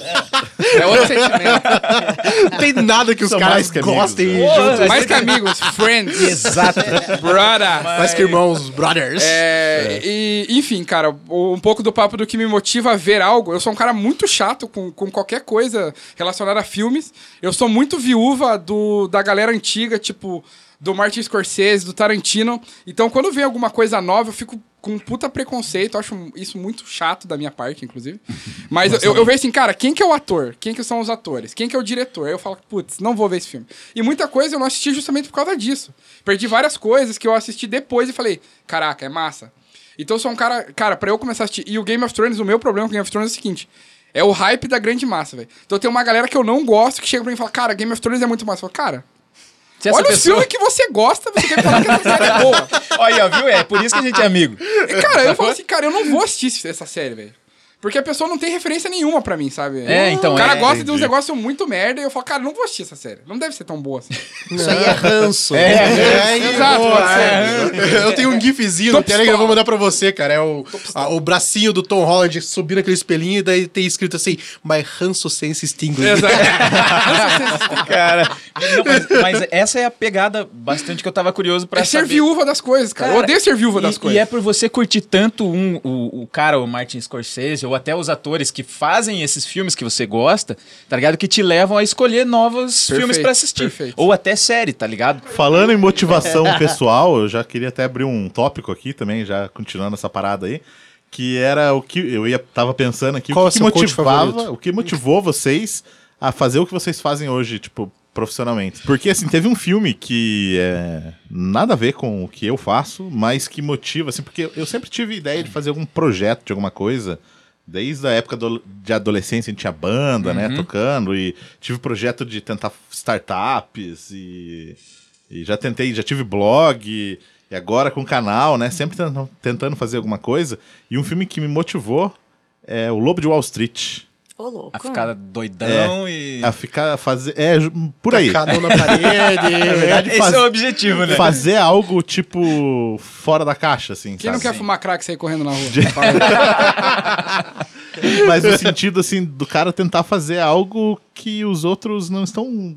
F: É outro sentimento.
I: Não tem nada que os
B: São
I: caras
B: que amigos,
I: gostem
B: né?
I: juntos.
F: Mais que amigos, friends.
D: Exato.
F: Brother.
I: Mais que irmãos, brothers.
F: É, E, enfim, cara, um pouco do papo do que me motiva a ver algo. Eu sou um cara muito chato com, com qualquer coisa relacionada a filmes. Eu sou muito viúva do, da galera antiga, tipo, do Martin Scorsese, do Tarantino. Então, quando vem alguma coisa nova, eu fico com um puta preconceito. Eu acho isso muito chato da minha parte, inclusive. Mas eu, eu, eu vejo assim, cara, quem que é o ator? Quem que são os atores? Quem que é o diretor? Aí eu falo, putz, não vou ver esse filme. E muita coisa eu não assisti justamente por causa disso. Perdi várias coisas que eu assisti depois e falei, caraca, é massa. Então eu sou um cara, cara, pra eu começar a assistir. E o Game of Thrones, o meu problema com o Game of Thrones é o seguinte: é o hype da grande massa, velho. Então tem uma galera que eu não gosto que chega pra mim e fala, cara, Game of Thrones é muito massa. Eu falo, cara, Olha o
D: pessoa...
F: filme que você gosta, você quer falar que essa série é boa.
D: Olha, viu? É por isso que a gente é amigo.
F: E, cara, eu falo assim, cara, eu não vou assistir essa série, velho. Porque a pessoa não tem referência nenhuma pra mim, sabe?
D: É, então,
F: O cara
D: é,
F: gosta de uns
B: entendi.
F: negócios muito merda e eu falo, cara, não vou assistir essa série. Não deve ser tão boa assim.
G: Isso aí é ranço.
I: É, e-
F: Exato, ser.
I: é. Eu tenho um gifzinho no Telegram, eu vou mandar pra você, cara. É o, a- o bracinho do Tom Holland subindo aquele espelhinho e daí tem escrito assim, My Hanso Sense Stingling.
F: Exato.
D: Cara, não, mas, mas essa é a pegada bastante que eu tava curioso pra
F: É ser
D: saber.
F: viúva das coisas, cara. eu odeio ser viúva
D: e,
F: das
D: e
F: coisas.
D: é por você curtir tanto um, o, o cara, o Martin Scorsese, ou até os atores que fazem esses filmes que você gosta, tá ligado? Que te levam a escolher novos
F: Perfeito,
D: filmes pra assistir.
F: perfeito.
D: Ou até série, tá ligado?
B: Falando em motivação pessoal, eu já queria até abrir um tópico aqui também, já continuando essa parada aí, que era o que eu ia tava pensando aqui,
I: Qual
B: o
I: é
B: que,
I: seu coach
B: motivava, o que motivou vocês a fazer o que vocês fazem hoje, tipo, profissionalmente. Porque assim, teve um filme que é nada a ver com o que eu faço, mas que motiva assim, porque eu sempre tive ideia de fazer algum projeto de alguma coisa. Desde a época do- de adolescência, a gente tinha banda, né, tocando, e tive projeto de tentar startups, e, e já tentei, já tive blog, e agora com canal, né, sempre tentando fazer alguma coisa. E um filme que me motivou é O Lobo de Wall Street.
E: Ô.
D: A ficar doidão e.
B: A ficar, fazer, é, por aí.
I: Mão na parede.
B: Na verdade,
D: Esse
B: faz-
D: é o objetivo, né?
B: fazer algo, tipo, fora da caixa, assim,
F: Quem não
B: sabe?
F: quer fumar crack e sair correndo na rua?
B: Mas no sentido, assim, do cara tentar fazer algo que os outros não estão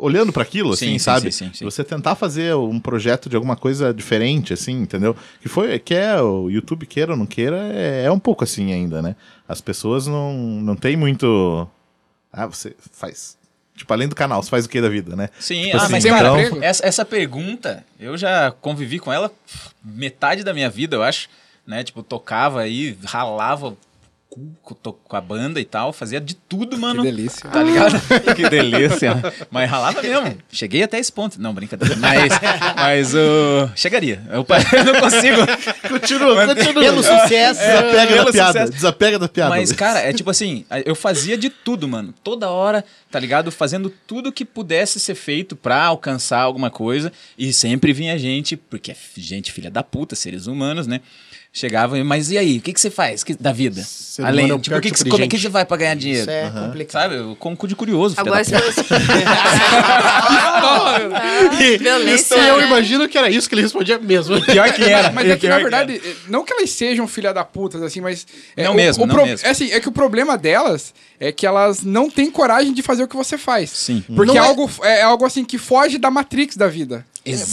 B: olhando para aquilo, assim,
D: Sim,
B: sabe?
D: sim, sim, sim.
B: Você tentar fazer um projeto de alguma coisa diferente, assim, entendeu? Que foi, que é o YouTube queira ou não queira, é, é um pouco assim ainda, né? As pessoas não, não tem muito... Ah, você faz... Tipo, além do canal, você faz o que da vida, né?
D: Sim,
B: Tipo
D: ah,
B: assim,
D: mas
F: um
D: cara, essa, essa pergunta, eu já convivi com ela metade da minha vida, eu acho, né? Tipo, tocava aí, ralava cu com a banda e tal, fazia de tudo, mano.
F: delícia.
D: Tá ligado? que delícia. Mas ralava mesmo. Cheguei até esse ponto. Não, brincadeira. Mas, mas uh, chegaria. Eu, eu não consigo.
B: Continua, continua.
G: Pelo sucesso.
B: Desapega
D: pelo
B: da piada,
D: sucesso.
B: desapega da piada.
D: Mas, cara, é tipo assim, eu fazia de tudo, mano. Toda hora, tá ligado? Fazendo tudo que pudesse ser feito pra alcançar alguma coisa. E sempre vinha gente, porque é gente filha da puta, seres humanos, né? Chegava, e, mas e aí, o que, que você faz que- da vida?
I: Ser
D: Além,
I: é
D: tipo,
I: pior
D: o que que,
I: tipo
D: como é que você vai pra ganhar dinheiro?
G: Isso é complicado.
D: Sabe? Eu Com cu de curioso,
E: Agora
D: da
E: você. Violência.
I: Então eu
E: né?
I: imagino que era isso que ele respondia mesmo.
D: Pior que era.
F: Mas é que, na verdade, não que elas sejam filha da puta, assim, mas. é,
D: Não
F: o-
D: mesmo,
F: o
D: não
F: pro-
D: mesmo.
F: É, assim, é que o problema delas é que elas não têm coragem de fazer o que você faz.
D: Sim.
F: Porque é,
I: é-
F: algo, é algo assim que foge da Matrix da vida.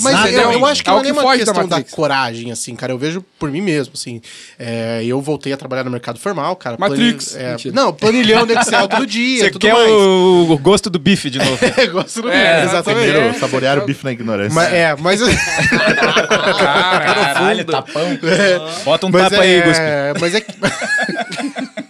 I: Mas eu, eu acho que
F: É
I: não é nem uma
F: da
I: questão da,
F: Matrix.
I: coragem, assim, cara. Eu vejo por mim mesmo, assim. É, eu voltei a trabalhar no mercado formal, cara.
F: Matrix.
I: planil- é, não, planilhão no Excel todo dia,
D: Você
I: tudo
D: quer
I: mais.
D: o, o gosto do bife de novo.
I: Gosto do
F: É,
I: exatamente.
B: Primeiro, saborear o bife na ignorância.
I: Mas, é, mas,
D: Caralho, tapão. Bota um
I: mas
D: tapa aí, Guspe.
I: é, mas é que...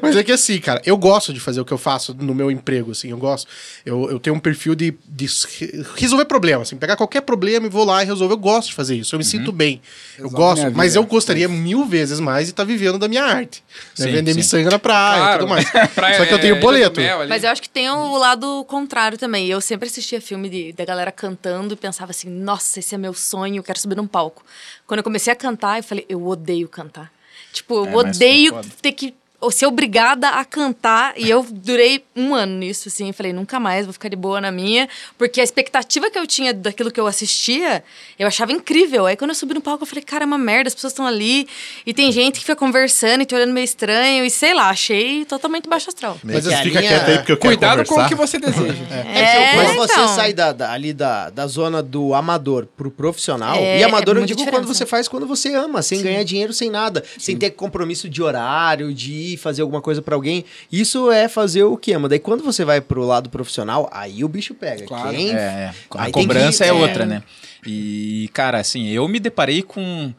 I: Mas é que assim, cara, eu gosto de fazer o que eu faço no meu emprego, assim, eu gosto. Eu, eu tenho um perfil de, de re- resolver problema, assim, pegar qualquer problema e vou lá e resolver. Eu gosto de fazer isso, eu me sinto bem. Eu gosto, mas eu gostaria mil vezes mais de estar vivendo da minha arte. Né?
D: Sim,
I: Vender
D: sim.
I: miçanga na praia e
F: Claro.
I: tudo mais.
F: Praia-
I: Só que eu tenho
F: é,
I: boleto.
E: Mas eu acho que tem o lado contrário também. Eu sempre assistia filme de, da galera cantando e pensava assim, nossa, esse é meu sonho, eu quero subir num palco. Quando eu comecei a cantar, eu falei, eu odeio cantar. Tipo, eu
D: É, é
E: odeio ter que ser obrigada a cantar. E eu durei um ano nisso, assim. Eu falei, nunca mais, vou ficar de boa na minha. Porque a expectativa que eu tinha daquilo que eu assistia, eu achava incrível. Aí quando eu subi no palco, eu falei, cara, é uma merda, as pessoas estão ali. E tem gente que fica conversando e te olhando meio estranho. E sei lá, achei totalmente baixo astral.
B: Mas
G: a
B: fica
G: linha-
B: quieto aí porque eu quero
F: Cuidado com
B: conversar.
F: o que você deseja.
E: É,
G: Quando você
E: então.
G: sai da, da- ali da, da zona do amador pro profissional,
E: É,
G: e amador
E: é
G: eu
E: muita
G: digo
E: diferença.
G: quando você faz quando você ama, sem ganhar dinheiro, sem nada, sem ter compromisso de horário, de fazer alguma coisa pra alguém. Isso é fazer o que ama. Daí quando você vai pro lado profissional, aí o bicho pega.
F: Claro.
G: Quem
D: É, é. A
G: Aí
D: cobrança
G: que-
D: é
G: é.
D: outra, né? E, cara, assim, eu me deparei com.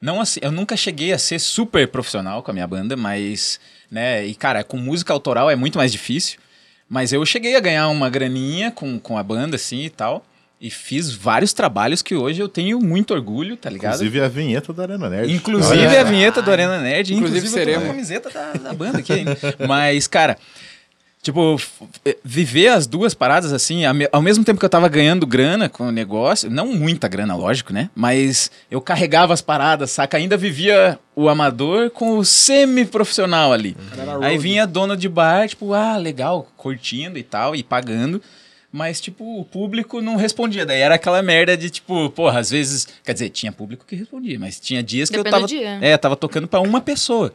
D: Não assim, eu nunca cheguei a ser super profissional com a minha banda, mas, né, e cara, com música autoral é muito mais difícil. Mas eu cheguei a ganhar uma graninha com, com a banda, assim e tal. E fiz vários trabalhos que hoje eu tenho muito orgulho, tá ligado?
B: Inclusive a vinheta da Arena Nerd.
D: Inclusive
B: Olha.
D: a vinheta do Arena Nerd.
F: Inclusive
D: Inclusive, com a
F: seremos.
D: camiseta da, da banda aqui ainda. Mas, cara, tipo, eh, viver as duas paradas assim, ao me- ao mesmo tempo que eu tava ganhando grana com o negócio, não muita grana, lógico, né? Mas eu carregava as paradas, saca? Ainda vivia o amador com o semi-profissional ali. Aí vinha dona de bar, tipo, ah, legal, curtindo e tal, e pagando. Mas, tipo, o público não respondia. Daí era aquela merda de, tipo, porra, às vezes. Quer dizer, tinha público que respondia, mas tinha dias que
E: Depende
D: eu tava.
E: do dia.
D: É, tava tocando pra uma pessoa.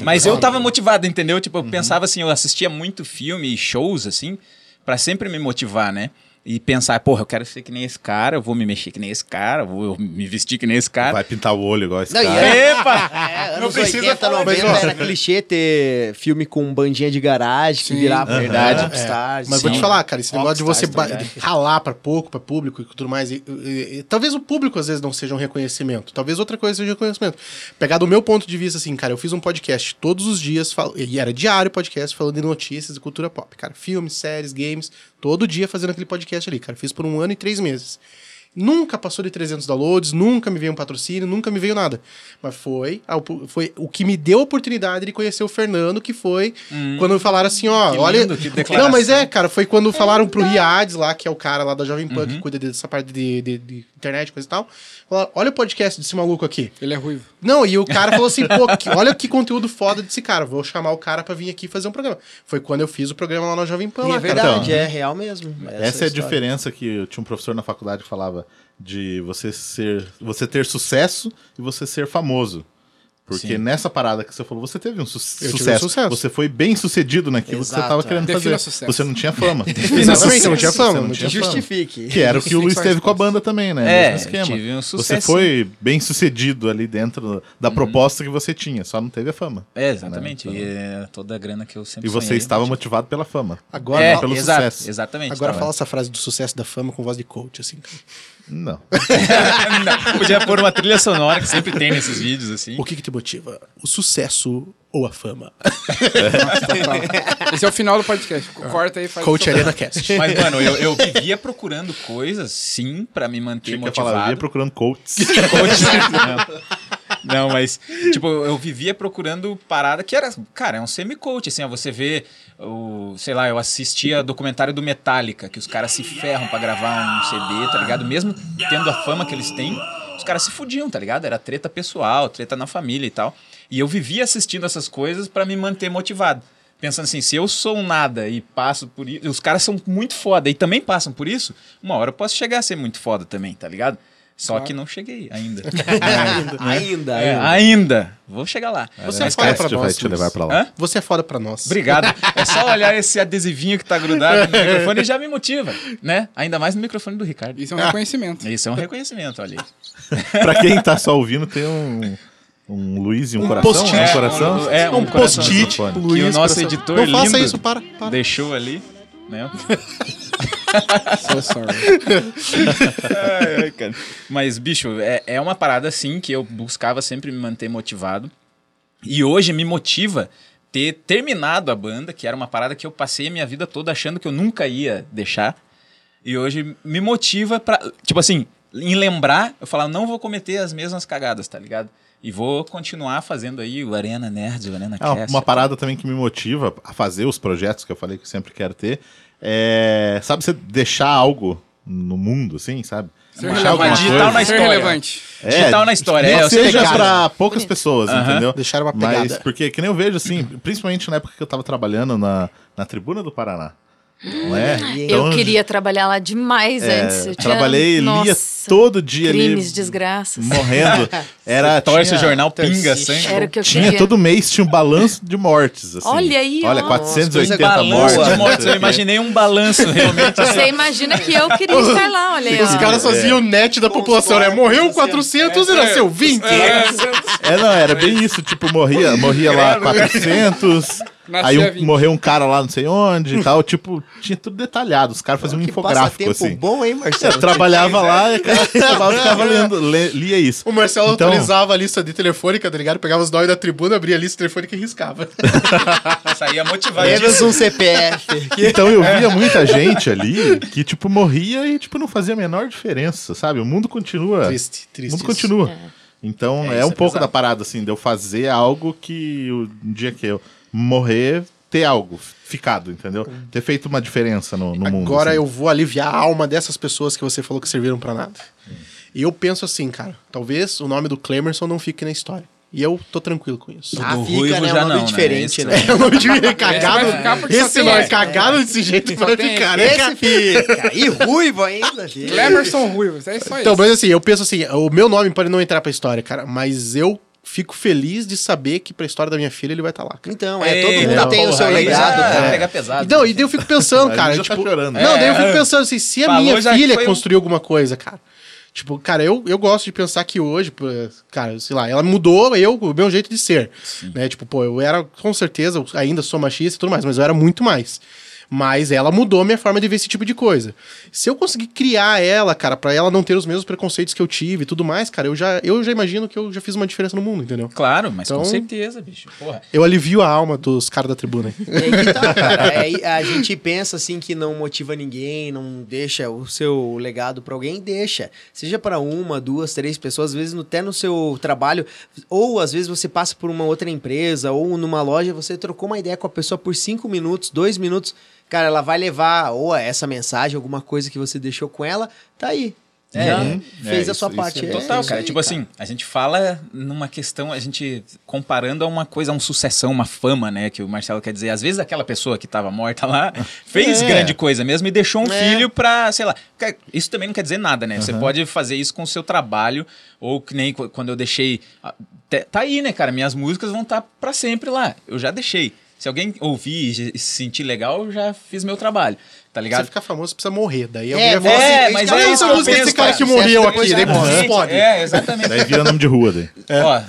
D: Mas eu tava motivado, entendeu? Tipo, eu pensava assim, eu assistia muito filme e shows, assim, pra sempre me motivar, né? E pensar, porra, eu quero ser que nem esse cara, eu vou me mexer que nem esse cara, eu vou me vestir que nem esse cara.
B: Vai pintar o olho igual esse
G: Não,
B: cara.
G: é-
D: Epa!
G: É,
D: Não precisa
G: 80,
D: falar
G: 90
I: disso.
G: era clichê ter filme com bandinha de garagem que
F: Sim.
G: virava
D: Verdade.
G: Popstars.
I: Mas vou te
D: Sim.
I: falar, cara, esse negócio de você
G: tá
I: ralar pra pouco, pra público e tudo mais. e- e- e- talvez o público às vezes não seja um reconhecimento. Talvez outra coisa seja reconhecimento. Pegar do meu ponto de vista, assim, cara, eu fiz um podcast todos os dias, fal- e era diário podcast, falando de notícias e cultura pop. Cara, filmes, séries, games, todo dia fazendo aquele podcast ali, cara. Fiz por um ano e três meses. Nunca passou de 300 downloads, nunca me veio um patrocínio, nunca me veio nada. Mas foi, foi o que me deu a oportunidade de conhecer o Fernando, que foi quando falaram assim, ó,
D: Que
I: olha...
D: lindo, que declaração.
I: Não, mas é, cara, foi quando falaram pro Riades lá, que é o cara lá da Jovem Pan, que cuida dessa parte de, de- de internet, coisa e tal. Falaram, olha o podcast desse maluco aqui.
F: Ele é ruivo.
I: Não, e o cara falou assim, pô, que- olha que conteúdo foda desse cara, vou chamar o cara pra vir aqui fazer um programa. Foi quando eu fiz o programa lá na Jovem Pan,
G: E
I: lá,
G: é verdade,
B: Então,
G: é real mesmo.
B: Essa é a
G: história.
B: diferença que eu tinha um professor na faculdade que falava de você ser, você ter sucesso e você ser famoso. Porque
D: Sim.
B: nessa parada que você falou, você teve um su-
I: Eu tive um
B: sucesso.
I: sucesso.
B: Você foi bem sucedido naquilo que você
G: Exato,
B: estava
G: é.
B: querendo
F: Defina
B: fazer.
F: sucesso.
B: Você não tinha fama.
I: Exatamente, eu não tinha fama,
B: Você
I: não tinha
B: tinha fama.
G: Justifique.
B: Que era o que o Luiz teve com a banda também, né?
D: É,
B: Mesmo esquema.
D: tive um
B: Você
D: sucesso,
B: foi bem sucedido ali dentro da proposta que você tinha, só não teve a fama.
D: É, exatamente.
B: Né?
D: E é toda a grana que eu sempre
B: E você
D: sonhei,
B: estava
D: tipo,
B: motivado pela fama.
I: Agora,
D: é,
B: pelo
D: exato,
B: sucesso.
D: Exatamente.
I: agora fala essa frase do sucesso da fama com voz de coach, assim.
B: Não.
D: Não, podia pôr uma trilha sonora que sempre tem nesses vídeos, assim.
I: O que que te motiva? O sucesso ou a fama?
F: Esse é o final do podcast. Corta aí e faz
I: Coach Arena Cast.
D: Mas, mano, eu, eu vivia procurando coisas, sim, pra me manter
B: Tinha que
D: motivado.
B: falar, via procurando coaches.
D: Coach, né? Não. Mas, tipo, eu vivia procurando parada que era, cara, é um semi-coach, assim, ó, você vê, o, sei lá, eu assistia documentário do Metallica, que os caras se ferram pra gravar um CD, tá ligado? Mesmo tendo a fama que eles têm, os caras se fudiam, tá ligado? Era treta pessoal, treta na família e tal. E eu vivia assistindo essas coisas pra me manter motivado. Pensando assim, se eu sou um nada e passo por isso, os caras são muito foda e também passam por isso, uma hora eu posso chegar a ser muito foda também, tá ligado? Só que não cheguei ainda.
G: Ainda,
D: É,
G: ainda.
D: ainda. Vou chegar lá.
I: Você é
B: Cast
I: pra
B: vai
I: nós,
B: te levar pra lá.
D: Hã?
I: Você é foda pra nós.
D: Obrigado. É só olhar esse adesivinho que tá grudado no microfone e já me motiva, né? Ainda mais no microfone do Ricardo.
F: Isso é um reconhecimento.
D: Isso é um reconhecimento, olha aí.
B: pra quem tá só ouvindo, tem um, um Luiz e um, coração.
I: post-it.
B: Um
D: É,
B: coração.
D: um- é,
I: um
D: um coração.
I: post-it,
B: Que
I: Luiz.
D: o nosso
I: coração.
D: editor
I: Não faça
D: lindo
I: isso, para. para.
D: Deixou ali, né?
F: So sorry.
D: Ai, ai. Mas, bicho, é, é uma parada assim que eu buscava sempre me manter motivado. E hoje me motiva ter terminado a banda, que era uma parada que eu passei a minha vida toda achando que eu nunca ia deixar. E hoje me motiva pra. Tipo assim, em lembrar, eu falar, não vou cometer as mesmas cagadas, tá ligado? E vou continuar fazendo aí o Arena Nerds, o Arena
B: É uma,
D: Cast.
B: uma parada também que me motiva a fazer os projetos que eu falei que sempre quero ter. É, sabe, você deixar algo no mundo, assim, sabe?
F: Ser
B: Deixar alguma
F: relevante.
D: digital na.
F: Ser
D: história.
F: relevante.
B: É,
D: Digital na história,
B: Nem
D: é,
B: seja
D: pegar.
B: pra poucas pessoas, entendeu?
I: Deixar uma
B: Mas,
I: pegada.
B: porque, que nem eu vejo, assim, principalmente na época que eu tava trabalhando na, na Tribuna do Paraná. Não é?
E: eu queria trabalhar lá demais
B: é,
E: antes. Eu tinha-
B: trabalhei, lia
E: Nossa,
B: todo dia
E: crimes,
B: ali.
E: desgraças.
B: Morrendo. Era,
D: Torce o jornal, pinga sangue.
E: Era o que eu
B: Tinha
E: queria.
B: todo mês, tinha um balanço de mortes. Assim.
E: Olha aí,
B: Olha,
E: ó.
B: 480
D: Balanço
B: mortes.
D: de mortes. Eu imaginei um balanço, realmente.
E: Você imagina que eu queria estar lá, olha aí.
I: Os caras faziam o net da população, né? Morreu 400 e nasceu 20.
B: É, não, era bem isso. Tipo, morria, morria lá 400.
F: Nascia
B: aí um-
F: 20.
B: morreu um cara lá não sei onde e tal. Tipo, tinha tudo detalhado. Os caras faziam um
G: Que
B: infográfico,
G: passatempo
B: assim.
G: bom, hein, Marcelo?
B: Eu trabalhava lá e cara, ficava, ficava lendo, le- lia isso.
I: O Marcelo
B: Então-
I: atualizava a lista de telefônica, tá ligado? Pegava os nós da tribuna, abria a lista telefônica e riscava.
D: Saía
G: Menos
D: motivadíssimo.
G: um CPF.
B: Então eu via muita gente ali que, tipo, morria e, tipo, não fazia a menor diferença, sabe? O mundo continua.
I: Triste,
B: O
I: triste.
B: mundo
I: isso.
B: continua. Então é,
D: É,
B: um
D: é
B: pouco
D: pesado.
B: da parada, assim, de eu fazer algo que o dia que eu morrer, ter algo ficado, entendeu? Ter feito uma diferença no, no mundo.
I: Agora
B: assim.
I: eu vou aliviar a alma dessas pessoas que você falou que serviram pra nada. E eu penso assim, cara, talvez o nome do Clemerson não fique na história. E eu tô tranquilo com isso.
G: Ah, fica,
D: Ruivo
G: né?
D: já
G: Um nome
D: não, né?
G: diferente, né?
I: É nome cagado. Esse nome
F: esse.
I: cagado desse jeito vai ficar, né?
G: Esse fica. E ruivo ainda, filho.
F: Clemerson Ruivos, é só
I: Então,
F: isso.
I: mas assim, eu penso assim, o meu nome pode não entrar pra história, cara, mas eu fico feliz de saber que pra história da minha filha ele vai estar lá. cara.
G: Então, é, todo
D: Ei,
G: mundo tem o seu legado,
D: já
G: cara.
D: Pega pesado.
I: Então, e daí eu fico pensando, cara,
B: já
I: tipo,
B: tá chorando.
I: Não, daí eu fico
D: É.
I: pensando assim, se a
D: Falou
I: minha filha
D: foi um-
I: construiu alguma coisa, cara. Tipo, cara, eu, eu gosto de pensar que hoje, cara, sei lá, ela mudou eu, o meu jeito de ser. Né? Tipo, pô, eu era, com certeza, eu ainda sou machista e tudo mais, mas eu era muito mais. Mas ela mudou a minha forma de ver esse tipo de coisa. Se eu conseguir criar ela, cara, pra ela não ter os mesmos preconceitos que eu tive e tudo mais, cara, eu já, eu já imagino que eu já fiz uma diferença no mundo, entendeu?
D: Claro, mas
I: Então-
D: com certeza, bicho. Porra.
I: Eu alivio a alma dos caras da tribuna.
G: Aí que tá, cara. Aí a gente pensa assim que não motiva ninguém, não deixa o seu legado pra alguém, deixa. Seja pra uma, duas, três pessoas, às vezes no- até no seu trabalho, ou às vezes você passa por uma outra empresa, ou numa loja, você trocou uma ideia com a pessoa por cinco minutos, dois minutos. Cara, ela vai levar ou essa mensagem, alguma coisa que você deixou com ela, tá aí.
D: É, é,
G: fez
B: é,
G: a sua
B: isso-
G: parte.
B: isso é
G: É
D: Total, cara.
G: aí,
D: tipo assim, a gente fala numa questão, a gente comparando a uma coisa, a uma sucessão, uma fama, né? Que o Marcelo quer dizer. Às vezes aquela pessoa que tava morta lá fez
B: É.
D: grande coisa mesmo e deixou um
G: É.
D: filho pra, sei lá. Isso também não quer dizer nada, né? Você pode fazer isso com o seu trabalho, ou que nem qu- quando eu deixei. Tá aí, né, cara? Minhas músicas vão estar pra sempre lá. Eu já deixei. Se alguém ouvir e se sentir legal, eu já fiz meu trabalho. Tá
I: Se você
D: ligado?
I: ficar famoso, precisa morrer. Daí
G: É,
I: alguém vai
G: você-
I: falar assim,
D: É,
G: esse
D: mas
G: cara
D: é
G: é
D: isso
I: essa música desse
D: penso,
I: cara
D: cara.
I: que morreu aqui, daí
G: morre.
I: explode.
D: É, exatamente.
B: Daí vira nome de rua daí.
D: Ó,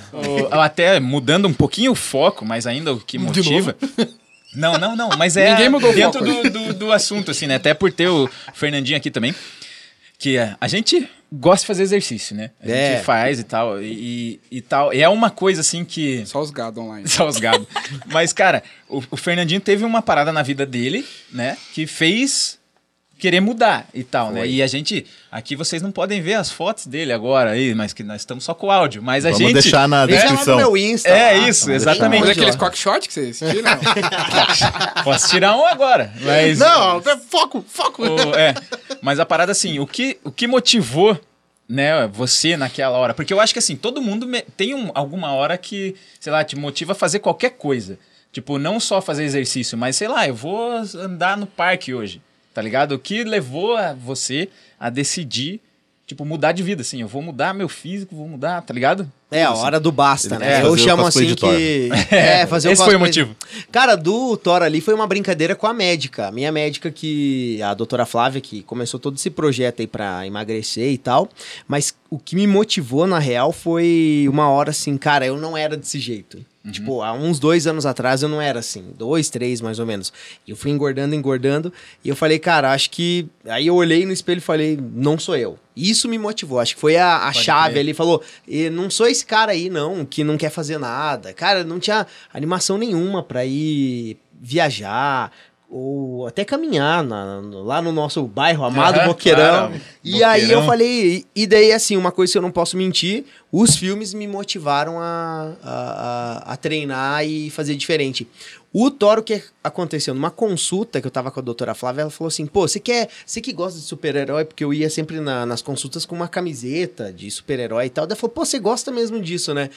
D: o- até mudando um pouquinho o foco, mas ainda o que motiva. Não, não, não, mas é
F: Ninguém mudou o
D: dentro
F: foco.
D: do, do, do assunto, assim, né? Até por ter o Fernandinho aqui também. Que é, a gente gosta de fazer exercício, né? A
G: É.
D: gente faz e tal. E, e tal. E é uma coisa assim que.
F: Só os gados online.
D: Só os gados. Mas, cara, o, o Fernandinho teve uma parada na vida dele, né? Que fez querer mudar e tal, né? E a gente. Aqui vocês não podem ver as fotos dele agora aí, mas que nós estamos só com o áudio. Mas a
B: Vamos
D: gente.
B: deixar na
G: Veja lá no
B: descrição.
G: meu Insta.
D: É
G: lá.
D: isso,
G: Vamos
D: exatamente.
F: Mas
G: deixar
F: aqueles cockshot que vocês assistiram?
D: Posso tirar um agora. Mas.
I: Não, foco, foco.
D: O- é, mas a parada assim, o que, o que motivou, né, você naquela hora? Porque eu acho que assim, todo mundo me- tem um- alguma hora que, sei lá, te motiva a fazer qualquer coisa. Tipo, não só fazer exercício, mas sei lá, eu vou andar no parque hoje, tá ligado? O que levou a você a decidir, tipo, mudar de vida, assim, eu vou mudar meu físico, vou mudar, tá ligado?
G: É, a hora do basta, né?
B: É,
G: eu
B: o
G: chamo assim que. É, fazer
D: Esse foi o motivo.
G: Cara, do Thor ali foi uma brincadeira com a médica. A minha médica, que. A doutora Flávia, que começou todo esse projeto aí pra emagrecer e tal. Mas o que me motivou, na real, foi uma hora assim, cara, eu não era desse jeito. Tipo, há uns dois anos atrás eu não era assim. Dois, três, mais ou menos. E eu fui engordando, engordando. E eu falei, cara, acho que. Aí eu olhei no espelho e falei, não sou eu. Isso me motivou. Acho que foi a, a chave
D: crer.
G: ali. Falou: "E não sou esse cara aí, não, que não quer fazer nada. Cara, não tinha animação nenhuma pra ir viajar. Ou até caminhar na- lá no nosso bairro amado
D: Aham,
G: Boqueirão.
D: claro,
G: e aí eu
D: Boqueirão.
G: falei, e daí assim, uma coisa que eu não posso mentir, os filmes me motivaram a, a, a- a treinar e fazer diferente. O Thor, o que aconteceu? Numa consulta que eu tava com a doutora Flávia, ela falou assim: pô, você quer. Você que gosta de super-herói, porque eu ia sempre na- nas consultas com uma camiseta de super-herói e tal. Daí ela falou, pô, você gosta mesmo disso, né?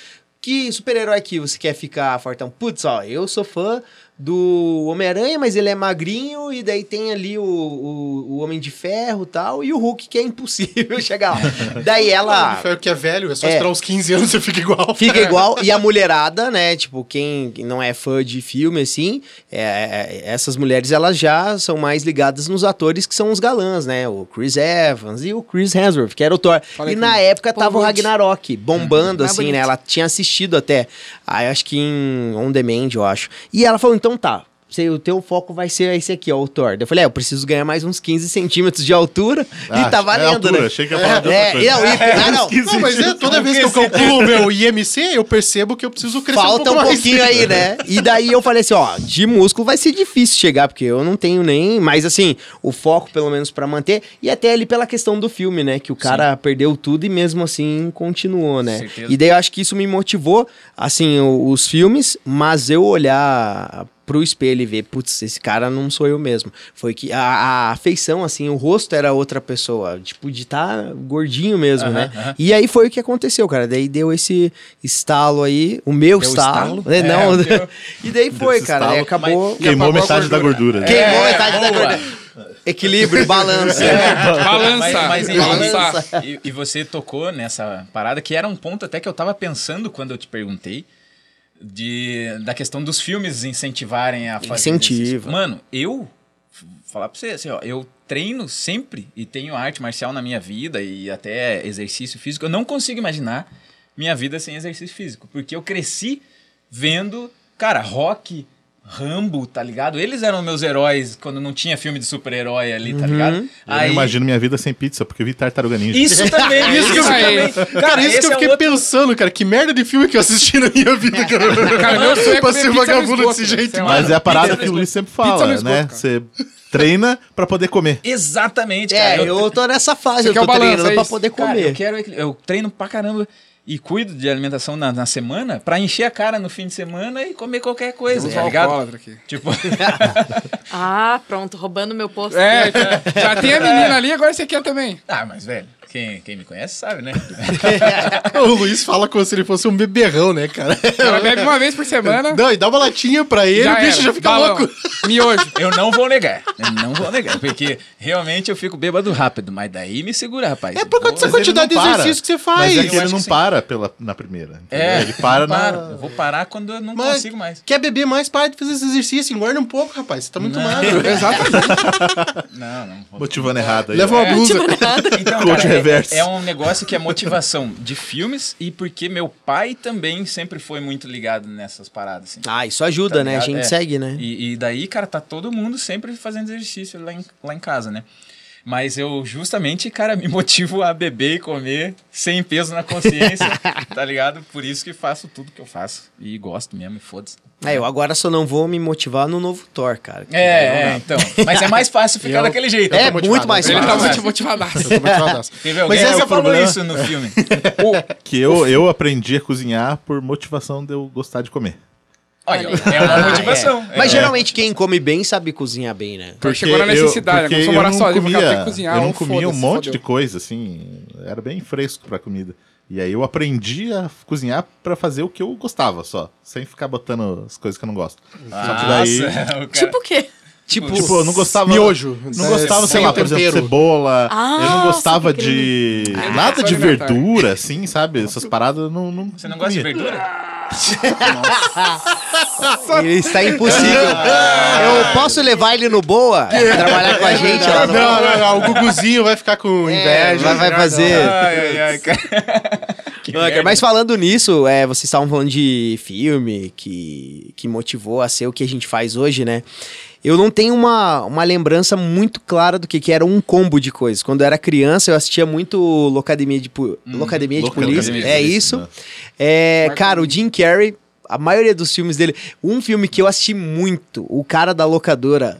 G: Que super-herói aqui você quer ficar fortão? Putz, ó, eu sou fã do Homem-Aranha, mas ele é magrinho, e daí tem ali o, o, o Homem de Ferro e tal, e o Hulk, que é impossível chegar lá. daí ela.
I: Ferro que é velho, é só
G: É.
I: esperar uns 15 anos e você fica igual.
G: Fica igual. E a mulherada, né? Tipo, quem não é fã de filme, assim, é, é- essas mulheres, elas já são mais ligadas nos atores que são os galãs, né? O Chris Evans e o Chris Hemsworth, que era o Thor.
F: Fala
G: e na época tava o. Ragnarok, bombando,
E: Mais
G: assim, né? Ela tinha assistido até, aí acho que em On Demand, eu acho. E ela falou, então tá... você- O teu foco vai ser esse aqui, ó, o Thor. Eu falei, é, eu preciso ganhar mais uns 15 centímetros de altura
B: Ah,
G: e tá
B: é
G: valendo,
B: altura,
G: né?
B: achei que ia falar de outra
G: É,
B: coisa.
G: e não, e- ah, não.
I: Não, mas é, toda vez que eu calculo o meu IMC, eu percebo que eu preciso crescer
G: Falta
I: um
G: um,
I: pouco mais.
G: pouquinho aí, né? E daí eu falei assim, ó, de músculo vai ser difícil chegar, porque eu não tenho nem. Mas assim, o foco, pelo menos, pra manter. E até ali pela questão do filme, né? Que o cara perdeu tudo e mesmo assim continuou, né?
D: Certeza.
G: E daí eu acho que isso me motivou, assim, os filmes, mas eu olhar pro espelho e ver, putz, esse cara não sou eu mesmo. Foi que a, a feição, assim, o rosto era outra pessoa, tipo, de estar gordinho mesmo, né? E aí foi o que aconteceu, cara. Daí deu esse estalo aí, o meu
D: Deu
G: estalo.
D: estalo?
G: né? Não,
D: É, o teu.
G: e daí foi,
B: Desse
G: cara. Aí
B: estalo,
G: acabou.
B: Queimou
F: apagou a
B: metade da
F: gordura.
B: gordura.
G: Queimou
D: É,
G: metade da
D: boa.
G: gordura. Equilíbrio, balança.
F: Balança.
D: Mas, mas em-
F: balançar.
D: e, e você tocou nessa parada que era um ponto até que eu tava pensando quando eu te perguntei de, da questão dos filmes incentivarem a fazer
G: Incentiva.
D: Mano, eu falar pra você assim, ó, eu treino sempre e tenho arte marcial na minha vida e até exercício físico. Eu não consigo imaginar minha vida sem exercício físico, porque eu cresci vendo, cara, rock, Rambo, tá ligado? Eles eram meus heróis quando não tinha filme de super-herói ali, tá ligado?
B: Eu não imagino minha vida sem pizza, porque eu vi Tartaruga Ninja.
D: Isso também, isso,
F: Isso aí.
D: também.
I: Cara, isso que eu
D: é
I: fiquei
D: outro-
I: pensando, cara. Que merda de filme que eu assisti na minha vida, cara.
F: Cara, meu sonho é no
I: vagabundo desse
F: né?
I: jeito.
F: Lá.
B: Mas é a parada
F: Pizza
B: que o Luiz sempre fala,
F: esgoto,
B: né?
F: cara.
B: Você treina pra poder comer.
D: Exatamente, cara.
G: É, eu tô nessa fase, eu
F: quer
G: tô
F: o balanço,
G: treinando
F: é
G: pra poder
D: Cara,
G: comer.
D: eu quero eu treino pra caramba e cuido de alimentação na, na semana pra encher a cara no fim de semana e comer qualquer coisa,
F: Temos
D: tá ligado?
F: aqui.
D: Tipo,
E: Ah, pronto, roubando meu posto.
F: É, já, já tem a menina ali, agora você quer também.
D: ah, mas velho, quem, quem me conhece sabe, né?
I: O Luiz fala como se ele fosse um beberrão, né, cara?
F: Cara bebe uma vez por semana.
I: Não, e dá uma latinha pra ele, o bicho
F: era.
I: já fica
F: Balão.
I: louco.
F: Miojo.
D: Eu não vou negar, eu não vou negar, porque realmente eu fico bêbado rápido, mas daí me segura, rapaz.
I: É por causa dessa
B: Mas
I: quantidade de
B: não para.
I: exercício que você
B: Mas
I: faz.
B: é que ele não
D: sim.
B: para pela, na primeira. entendeu?
D: É,
B: ele para
D: não
B: na.
D: Eu vou parar quando eu não
I: Mas
D: consigo mais.
I: Quer beber mais, para de fazer esse exercício. Engorda um pouco, rapaz. Você tá muito
D: Não.
I: magro.
D: Não, não. vou-
B: Motivando errado aí.
I: Leva uma blusa.
D: Então, cara, é-
B: reverso.
D: É, um negócio que é motivação de filmes e porque meu pai também sempre foi muito ligado nessas paradas. Assim.
G: Ah, isso ajuda,
D: Tá
G: né? A gente
D: É.
G: segue, né?
D: E, e daí, cara, tá todo mundo sempre fazendo exercício lá em, lá em casa, né? Mas eu justamente, cara, me motivo a beber e comer sem peso na consciência, tá ligado? Por isso que faço tudo que eu faço. E gosto mesmo, e foda-se.
G: É, eu agora só não vou me motivar no novo Thor, cara.
D: É, é, então. Mas é mais fácil ficar
I: Eu-
D: daquele jeito.
G: É, muito mais
F: Ele
G: fácil.
F: tá muito motivadaço.
I: Eu tô motivadaço.
D: Teve alguém
I: Mas esse é o
D: falou
I: problema.
D: isso no filme.
B: Que eu, eu aprendi a cozinhar por motivação de eu gostar de comer.
D: Olha, é uma
G: Ah,
D: motivação.
G: é. Mas
D: É.
G: geralmente quem come bem sabe cozinhar bem, né?
F: Porque chegou na necessidade, né?
B: porque
F: Começou a
B: eu
F: morar
B: não
F: sozinho,
B: comia,
F: tem que cozinhar,
B: Eu não
F: um
B: comia um monte
F: fodeu.
B: de coisa, assim, era bem fresco pra comida. E aí eu aprendi a cozinhar pra fazer o que eu gostava só, sem ficar botando as coisas que eu não gosto. Só que daí,
D: Nossa, o cara-
E: Tipo o quê?
G: Tipo,
B: tipo, eu não gostava
I: Miojo.
B: Não
I: É,
B: gostava, sei
I: sem
B: lá, por exemplo, cebola.
E: Ah,
B: eu não gostava
E: sabe
B: de
F: Ah,
B: nada de
F: alimentar.
B: verdura, assim, sabe? Essas paradas não, não
D: Você não gosta de verdura?
G: ele está impossível. eu posso levar ele no Boa? Trabalhar com a gente lá
I: Não,
G: no
I: não, não, o Guguzinho vai ficar com
G: É,
I: inveja.
G: vai, vai fazer.
D: Ai, ai, ai, cara. Que merda.
G: Mas falando nisso, é, vocês estavam falando de filme que, que motivou a ser o que a gente faz hoje, né? eu não tenho uma, uma lembrança muito clara do que, que era um combo de coisas. Quando eu era criança, eu assistia muito Locademia de, Pu- Locademia de
B: Locademia
G: Polícia.
B: de
G: É
B: Polícia,
G: isso.
B: né?
G: É, cara, o Jim Carrey, a maioria dos filmes dele. Um filme que eu assisti muito, o cara da locadora,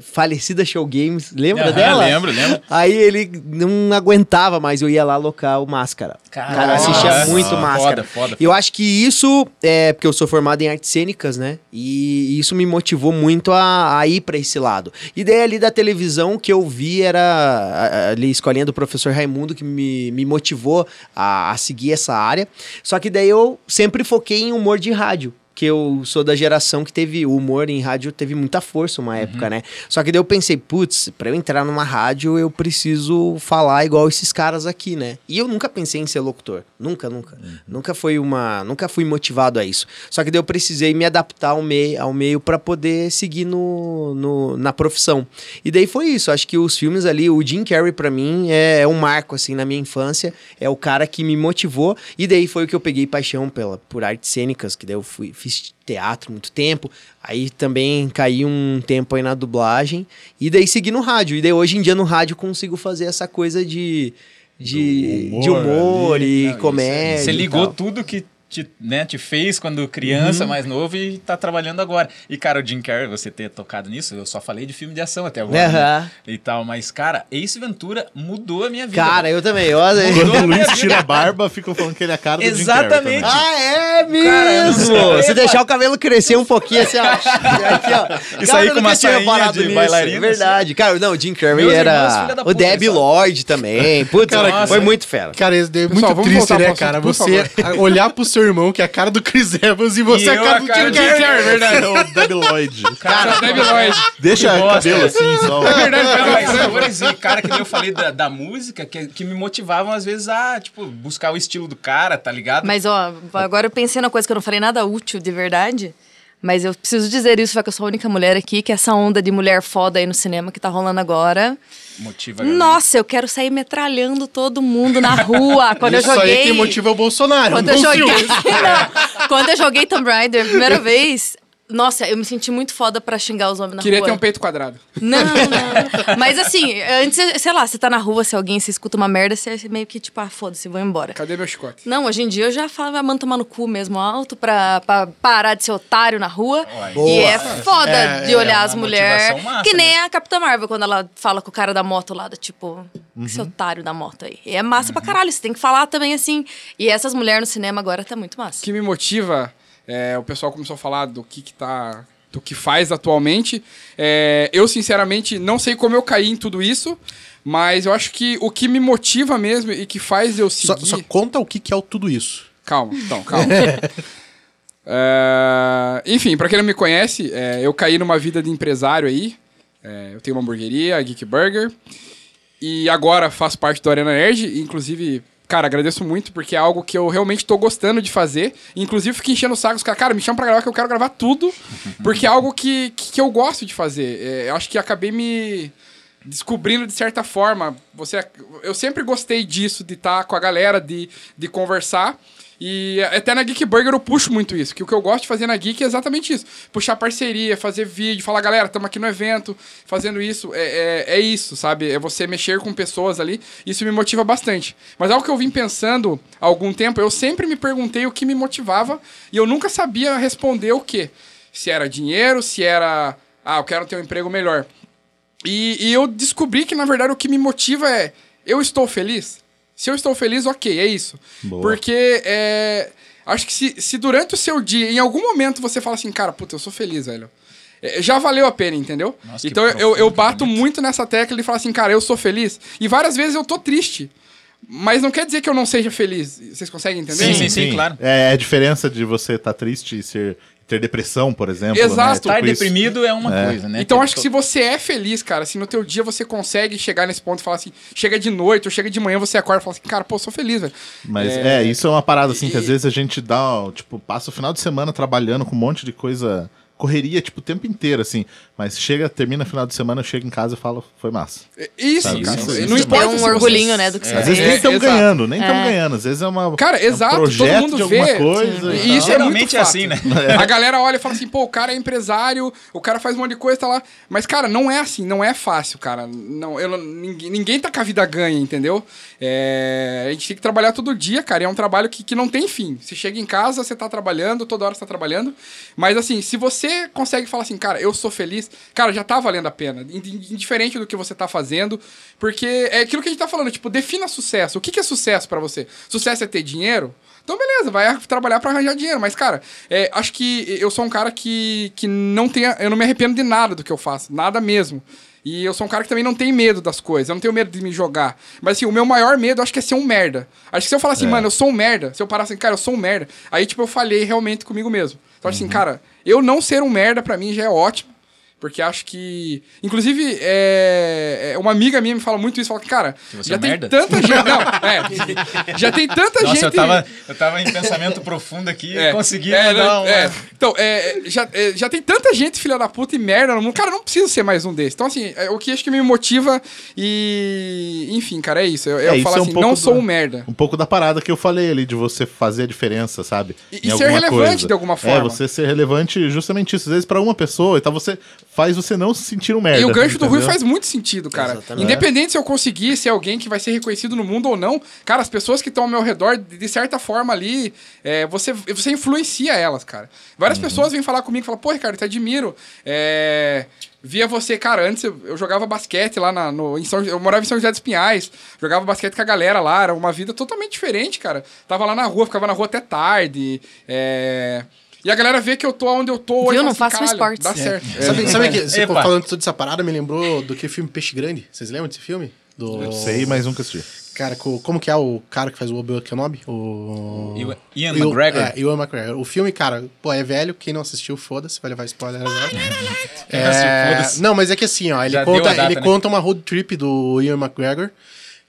G: falecida Show Games, lembra
D: Aham,
G: dela?
D: Lembro, lembro.
G: Aí ele não aguentava mais, eu ia lá alocar o Máscara.
D: Caralho.
G: Cara, assistia
D: Nossa,
G: muito
D: foda,
G: Máscara.
D: foda,
G: E eu acho que isso, é porque eu sou formado em artes cênicas, né? E isso me motivou muito a, a ir pra esse lado. E daí ali da televisão que eu vi era ali escolhendo o professor Raimundo que me, me motivou a, a seguir essa área. Só que daí eu sempre foquei em humor de rádio. rádio. Que eu sou da geração que teve o humor em rádio, teve muita força uma época, né? Só que daí eu pensei, putz, pra eu entrar numa rádio eu preciso falar igual esses caras aqui, né? E eu nunca pensei em ser locutor. Nunca, nunca. Nunca foi uma. Nunca fui motivado a isso. Só que daí eu precisei me adaptar ao meio, ao meio para poder seguir no, no- na profissão. E daí foi isso. Acho que os filmes ali, o Jim Carrey pra mim é, é um marco assim na minha infância. É o cara que me motivou. E daí foi o que eu peguei paixão pela, por artes cênicas, que daí eu fui, fiz teatro muito tempo. Aí também caí um tempo aí na dublagem. E daí segui no rádio. E daí hoje em dia no rádio consigo fazer essa coisa de. De
B: humor
G: de humor
B: ali.
G: e
D: Não, é-
G: comédia.
D: Você ligou tudo que te, né, te fez quando criança, mais novo, e tá trabalhando agora. E, cara, o Jim Carrey, você ter tocado nisso, eu só falei de filme de ação até agora. né?
G: Aham.
D: E tal, mas, cara, Ace Ventura mudou a minha vida.
G: Cara, eu também. Eu,
B: Quando o Luiz tira a barba, ficam falando que ele é a cara do Jim
D: Exatamente.
B: Carrey também.
G: Ah, é mesmo!
D: Cara.
G: Se deixar o cabelo crescer um pouquinho assim, ó. Aqui, ó.
D: Isso aí
G: eu
D: com uma sainha de
G: nisso.
D: bailarina,
G: É verdade. Cara, não, o Jim Carrey
D: Meus irmãos,
G: era.
D: da
G: O
D: puta,
G: Debbie? Lloyd também. Putz,
D: Cara,
G: foi muito fera.
I: Cara, isso é
F: Pessoal,
I: muito triste, né, cara? Você olhar pro seu irmão, que é a cara do Chris Evans, e você
D: E
I: é a cara
D: a
I: do
D: cara
I: Jim
D: do Jim
I: Carrey.
D: Carrey,
B: verdade. É o Debbie Lloyd.
F: Cara, Debbie Lloyd.
B: Deixa o cabelo assim, só.
F: É verdade,
D: mas e cara que nem eu falei da, da música, que, que me motivavam às vezes a, tipo, buscar o estilo do cara, tá ligado?
E: Mas, ó, agora eu pensei numa coisa que eu não falei nada útil de verdade. Mas eu preciso dizer isso, vai que eu sou a única mulher aqui, que essa onda de mulher foda aí no cinema que tá rolando agora.
D: Motiva a.
E: Nossa, eu quero sair metralhando todo mundo na rua. Quando
I: Isso
E: eu joguei.
I: aí quem motiva é o Bolsonaro.
E: Quando eu joguei. quando eu joguei Tomb Raider a primeira vez. Nossa, eu me senti muito foda pra xingar os homens na
F: Queria
E: rua.
F: ter um peito quadrado.
E: Não, não. Mas assim, antes, sei lá, você tá na rua, se alguém se escuta uma merda, você meio que tipo, ah, foda-se, vou embora.
F: Cadê meu chicote?
E: Não, hoje em dia eu já falo, vai mano tomar no cu mesmo alto pra, pra parar de ser otário na rua. E é foda
I: É,
E: de olhar
D: é
E: as mulheres. Que nem a Capitã Marvel, quando ela fala com o cara da moto lá, do tipo, que esse otário da moto aí. E é massa pra caralho, você tem que falar também assim. E essas mulheres no cinema agora tá muito
F: O
E: massa.
F: que me motiva, é, o pessoal começou a falar do que, que tá. do que faz atualmente. É, eu, sinceramente, não sei como eu caí em tudo isso, mas eu acho que o que me motiva mesmo e que faz eu
I: Só,
F: seguir.
I: só conta o que, que é o tudo isso.
F: Calma, então, calma. É, enfim, pra quem não me conhece, é, eu caí numa vida de empresário aí. É, eu tenho uma hamburgueria, a Geek Burger. E agora faço parte do Arena Nerd. Inclusive, cara, agradeço muito porque é algo que eu realmente tô gostando de fazer. Inclusive, fico enchendo o saco. Os caras, cara, me chama pra gravar que eu quero gravar tudo. Porque é algo que, que, que eu gosto de fazer. É, eu acho que acabei me descobrindo de certa forma. Você, eu sempre gostei disso, de estar com a galera, de, de conversar. E até na Geek Burger eu puxo muito isso. Que o que eu gosto de fazer na Geek é exatamente isso. Puxar parceria, fazer vídeo, falar, galera, estamos aqui no evento, fazendo isso. É, é, é isso, sabe? É você mexer com pessoas ali. Isso me motiva bastante. Mas algo que eu vim pensando há algum tempo, eu sempre me perguntei o que me motivava e eu nunca sabia responder o quê. Se era dinheiro, se era. Ah, eu quero ter um emprego melhor. E, e eu descobri que, na verdade, o que me motiva é: eu estou feliz? Se eu estou feliz, ok, é isso.
B: Boa.
F: Porque é, acho que se, se durante o seu dia, em algum momento, você fala assim, cara, puta, eu sou feliz, velho. é, Já valeu a pena, entendeu?
D: Nossa,
F: então eu, eu bato muito nessa tecla e falo assim, cara, eu sou feliz. E várias vezes eu tô triste. Mas não quer dizer que eu não seja feliz. Vocês conseguem entender?
D: Sim, sim, claro.
B: É a diferença de você estar triste e ser, ter depressão, por exemplo.
F: Exato.
B: Né?
D: Estar
B: Tipo isso.
D: deprimido é uma
B: É.
D: coisa, né?
F: Então acho que se você é feliz, cara, se no teu dia você consegue chegar nesse ponto e falar assim, chega de noite ou chega de manhã, você acorda e fala assim, cara, pô, eu sou feliz, velho.
B: Mas
F: É,
B: é, isso é uma parada assim que às
F: e-
B: vezes a gente dá, tipo, passa o final de semana trabalhando com um monte de coisa, correria, tipo, o tempo inteiro, assim. Mas chega, termina final de semana, eu chego em casa e falo, foi massa.
F: Isso,
B: Sabe,
F: cara.
B: isso-
F: não
B: isso
F: importa
E: É um orgulhinho, né, do que você
B: Às vezes
F: É,
B: nem estamos
F: exato.
B: ganhando, nem estamos
E: É.
B: ganhando. Às vezes é uma,
F: Cara,
B: é um
F: exato, todo
B: projeto
F: mundo
B: de alguma
F: vê.
B: coisa.
F: E
B: e
F: isso é muito
D: Geralmente é assim, né?
F: A galera olha e fala assim, pô, o cara é empresário, o cara faz um monte de coisa, tá lá. Mas, cara, não é assim, não é fácil, cara. Não, eu, ninguém, ninguém tá com a vida ganha, entendeu? É, a gente tem que trabalhar todo dia, cara. E é um trabalho que, que não tem fim. Você chega em casa, você tá trabalhando, toda hora você tá trabalhando. Mas, assim, se você consegue falar assim, cara, eu sou feliz, cara, já tá valendo a pena. Ind- Indiferente do que você tá fazendo. Porque é aquilo que a gente tá falando, tipo, defina sucesso. O que, que é sucesso pra você? Sucesso é ter dinheiro? Então, beleza, vai trabalhar pra arranjar dinheiro. Mas, cara, é, acho que eu sou um cara que, que não tenha. Eu não me arrependo de nada do que eu faço. Nada mesmo. E eu sou um cara que também não tem medo das coisas. Eu não tenho medo de me jogar. Mas, assim, o meu maior medo, acho que é ser um merda. Acho que se eu falar assim, mano, eu sou um merda. Se eu parar assim, cara, eu sou um merda. Aí, tipo, eu falhei realmente comigo mesmo. Então, assim, cara, eu não ser um merda pra mim já é ótimo. Porque acho que. Inclusive, é, é, uma amiga minha me fala muito isso. Fala que, cara,
D: você
F: já
D: é
F: tem
D: merda?
F: tanta gente. Não, é. Já tem tanta
D: Nossa,
F: gente.
D: eu tava, eu tava em pensamento profundo aqui
F: É,
D: e consegui
F: é,
D: mandar
F: é. Então, é, já, é, já tem tanta gente filha da puta e merda no mundo. Cara, eu não preciso ser mais um desses. Então, assim, é, o que acho que me motiva e. Enfim, cara, é isso. Eu, eu
B: É, isso
F: falo
B: é um
F: assim, não
B: do-
F: sou um merda.
B: Um pouco da parada que eu falei ali, de você fazer a diferença, sabe?
F: E- e ser relevante
B: coisa.
F: de alguma
B: É,
F: forma.
B: você ser relevante justamente isso. Às vezes pra uma pessoa, então você faz você não se sentir um merda.
F: E o gancho do Rui
B: entendeu?
F: faz muito sentido, cara.
G: Exatamente.
F: Independente se eu conseguir ser alguém que vai ser reconhecido no mundo ou não, cara, as pessoas que estão ao meu redor, de de certa forma ali, é, você, você influencia elas, cara. Várias
B: Uhum.
F: pessoas vêm falar comigo e falam, pô, Ricardo, te admiro. É, Via você, cara, antes eu, eu jogava basquete lá na, no, em São, eu morava em São José dos Pinhais, jogava basquete com a galera lá, era uma vida totalmente diferente, cara. Tava lá na rua, ficava na rua até tarde, é... E a galera vê que eu tô onde eu tô.
E: Viu?
F: e fala
E: Não façam
F: "Caralho,
E: esportes."
F: Dá
E: É.
F: certo. É.
I: Sabe, sabe que você
D: Epa.
I: falando toda essa parada me lembrou do que filme Peixe Grande? Vocês lembram desse filme? Do...
B: Eu sei, mas nunca assisti.
I: Cara, co- como que é o cara que faz o Obi-Wan Kenobi? O...
D: Ian- Ian- McGregor?
I: É, Ian McGregor. O filme, cara, pô, é velho. Quem não assistiu, foda-se, vai levar spoiler agora. É,
D: não assistiu, foda-se.
I: Não, mas é que assim, ó, ele,
D: Já
I: conta,
D: data,
I: ele
D: né?
I: conta uma road trip do Ian McGregor,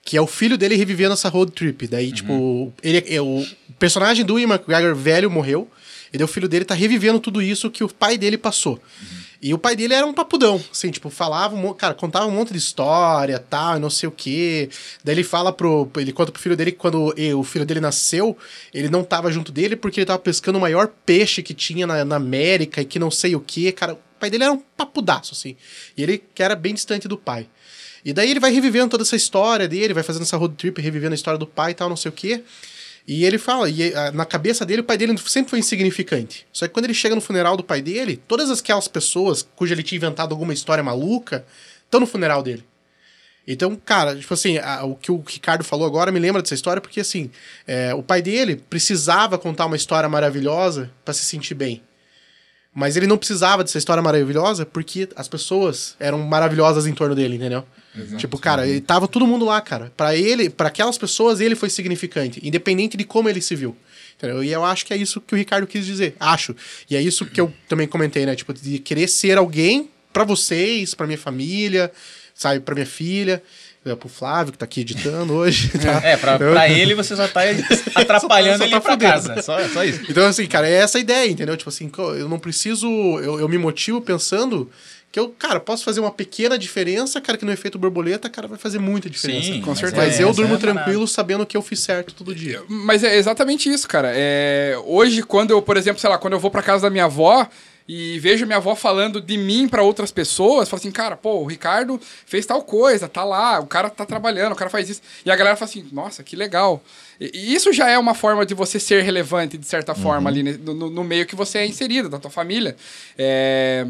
I: que é o filho dele revivendo essa road trip. Daí, tipo, ele, é- o personagem do Ian McGregor velho morreu, e o filho dele tá revivendo tudo isso que o pai dele passou. E o pai dele era um papudão, assim, tipo, falava, cara, contava um monte de história, tal, não sei o quê. Daí ele fala pro, ele conta pro filho dele que quando o filho dele nasceu, ele não tava junto dele porque ele tava pescando o maior peixe que tinha na, na América e que não sei o quê, cara. O pai dele era um papudaço, assim. E ele que era bem distante do pai. E daí ele vai revivendo toda essa história dele, vai fazendo essa road trip, revivendo a história do pai e tal, não sei o quê. E ele fala, e ah, na cabeça dele, o pai dele sempre foi insignificante. Só que quando ele chega no funeral do pai dele, todas aquelas pessoas cuja ele tinha inventado alguma história maluca estão no funeral dele. Então, cara, tipo assim, a- o que o Ricardo falou agora me lembra dessa história, porque assim, é, o pai dele precisava contar uma história maravilhosa pra se sentir bem. Mas ele não precisava dessa história maravilhosa porque as pessoas eram maravilhosas em torno dele, entendeu? Tipo, cara, ele tava todo mundo lá, cara. Pra ele, para aquelas pessoas, ele foi significante, independente de como ele se viu. Entendeu? E eu acho que é isso que o Ricardo quis dizer. Acho. E é isso que eu também comentei, né? Tipo, de querer ser alguém pra vocês, pra minha família, sabe, pra minha filha, é, pro Flávio que tá aqui editando hoje. tá?
D: É, pra,
I: Eu-
D: pra ele você só tá atrapalhando
I: Só tá
D: ele ir pra
I: fudendo.
D: casa. Só, só isso.
I: Então, assim, cara, é essa a ideia, entendeu? Tipo assim, eu não preciso. Eu, eu me motivo pensando que eu, cara, posso fazer uma pequena diferença, cara, que no efeito borboleta, cara, vai fazer muita diferença.
D: Sim,
F: Com
D: mas
F: certeza.
I: Mas
D: é,
I: eu
D: essa
I: durmo
D: é
I: tranquilo sabendo que eu fiz certo todo dia.
F: Mas é exatamente isso, cara. É, hoje, quando eu, por exemplo, sei lá, quando eu vou pra casa da minha avó e vejo minha avó falando de mim pra outras pessoas, falo assim, cara, pô, o Ricardo fez tal coisa, tá lá, o cara tá trabalhando, o cara faz isso. E a galera fala assim, nossa, que legal. E, e isso já é uma forma de você ser relevante, de certa forma, ali né, no, no- meio que você é inserido, da tua família. É...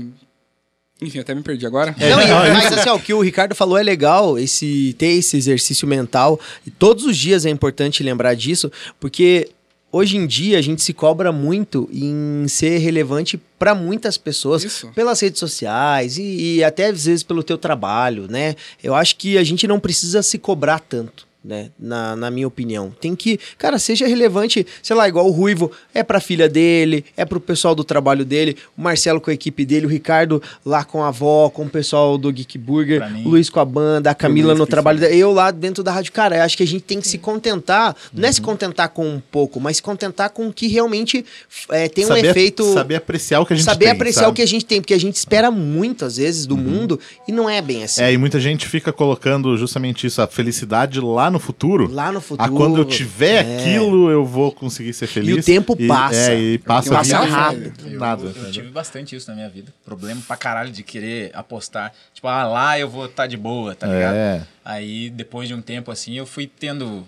F: Enfim, até me perdi agora.
G: Não, e-
B: não, é
G: mas assim, ó, o que o Ricardo falou é legal, esse ter esse exercício mental. E todos os dias é importante lembrar disso, porque hoje em dia a gente se cobra muito em ser relevante para muitas pessoas
F: Isso.
G: pelas redes sociais e, e até às vezes pelo teu trabalho, né? Eu acho que a gente não precisa se cobrar tanto. Né? Na, na minha opinião. Tem que, cara, seja relevante, sei lá, igual o Ruivo, é pra filha dele, é pro pessoal do trabalho dele, o Marcelo com a equipe dele, o Ricardo lá com a avó, com o pessoal do Geek Burger,
D: mim.
G: o Luiz com a banda, a Camila no trabalho dele, eu lá dentro da rádio. Cara, eu acho que a gente tem que se contentar, não é
B: Uhum.
G: se contentar com um pouco, mas se contentar com o que realmente é, tem um
B: saber,
G: efeito.
B: Saber apreciar o que a gente
G: saber
B: tem.
G: apreciar
B: sabe?
G: o que a gente tem, porque a gente espera muito, às vezes, do mundo e não é bem assim.
B: É, e muita gente fica colocando justamente isso, a felicidade lá no futuro.
G: Lá no futuro.
B: Ah, quando eu tiver
G: é.
B: aquilo, eu vou conseguir ser feliz.
G: E o tempo passa.
B: É, e passa,
G: Passa
B: a vida
G: rápido.
B: Nada.
D: Eu, eu tive bastante isso na minha vida. Problema pra caralho de querer apostar. Tipo, ah, lá eu vou estar de boa, tá ligado?
B: É.
D: Aí, depois de um tempo assim, eu fui tendo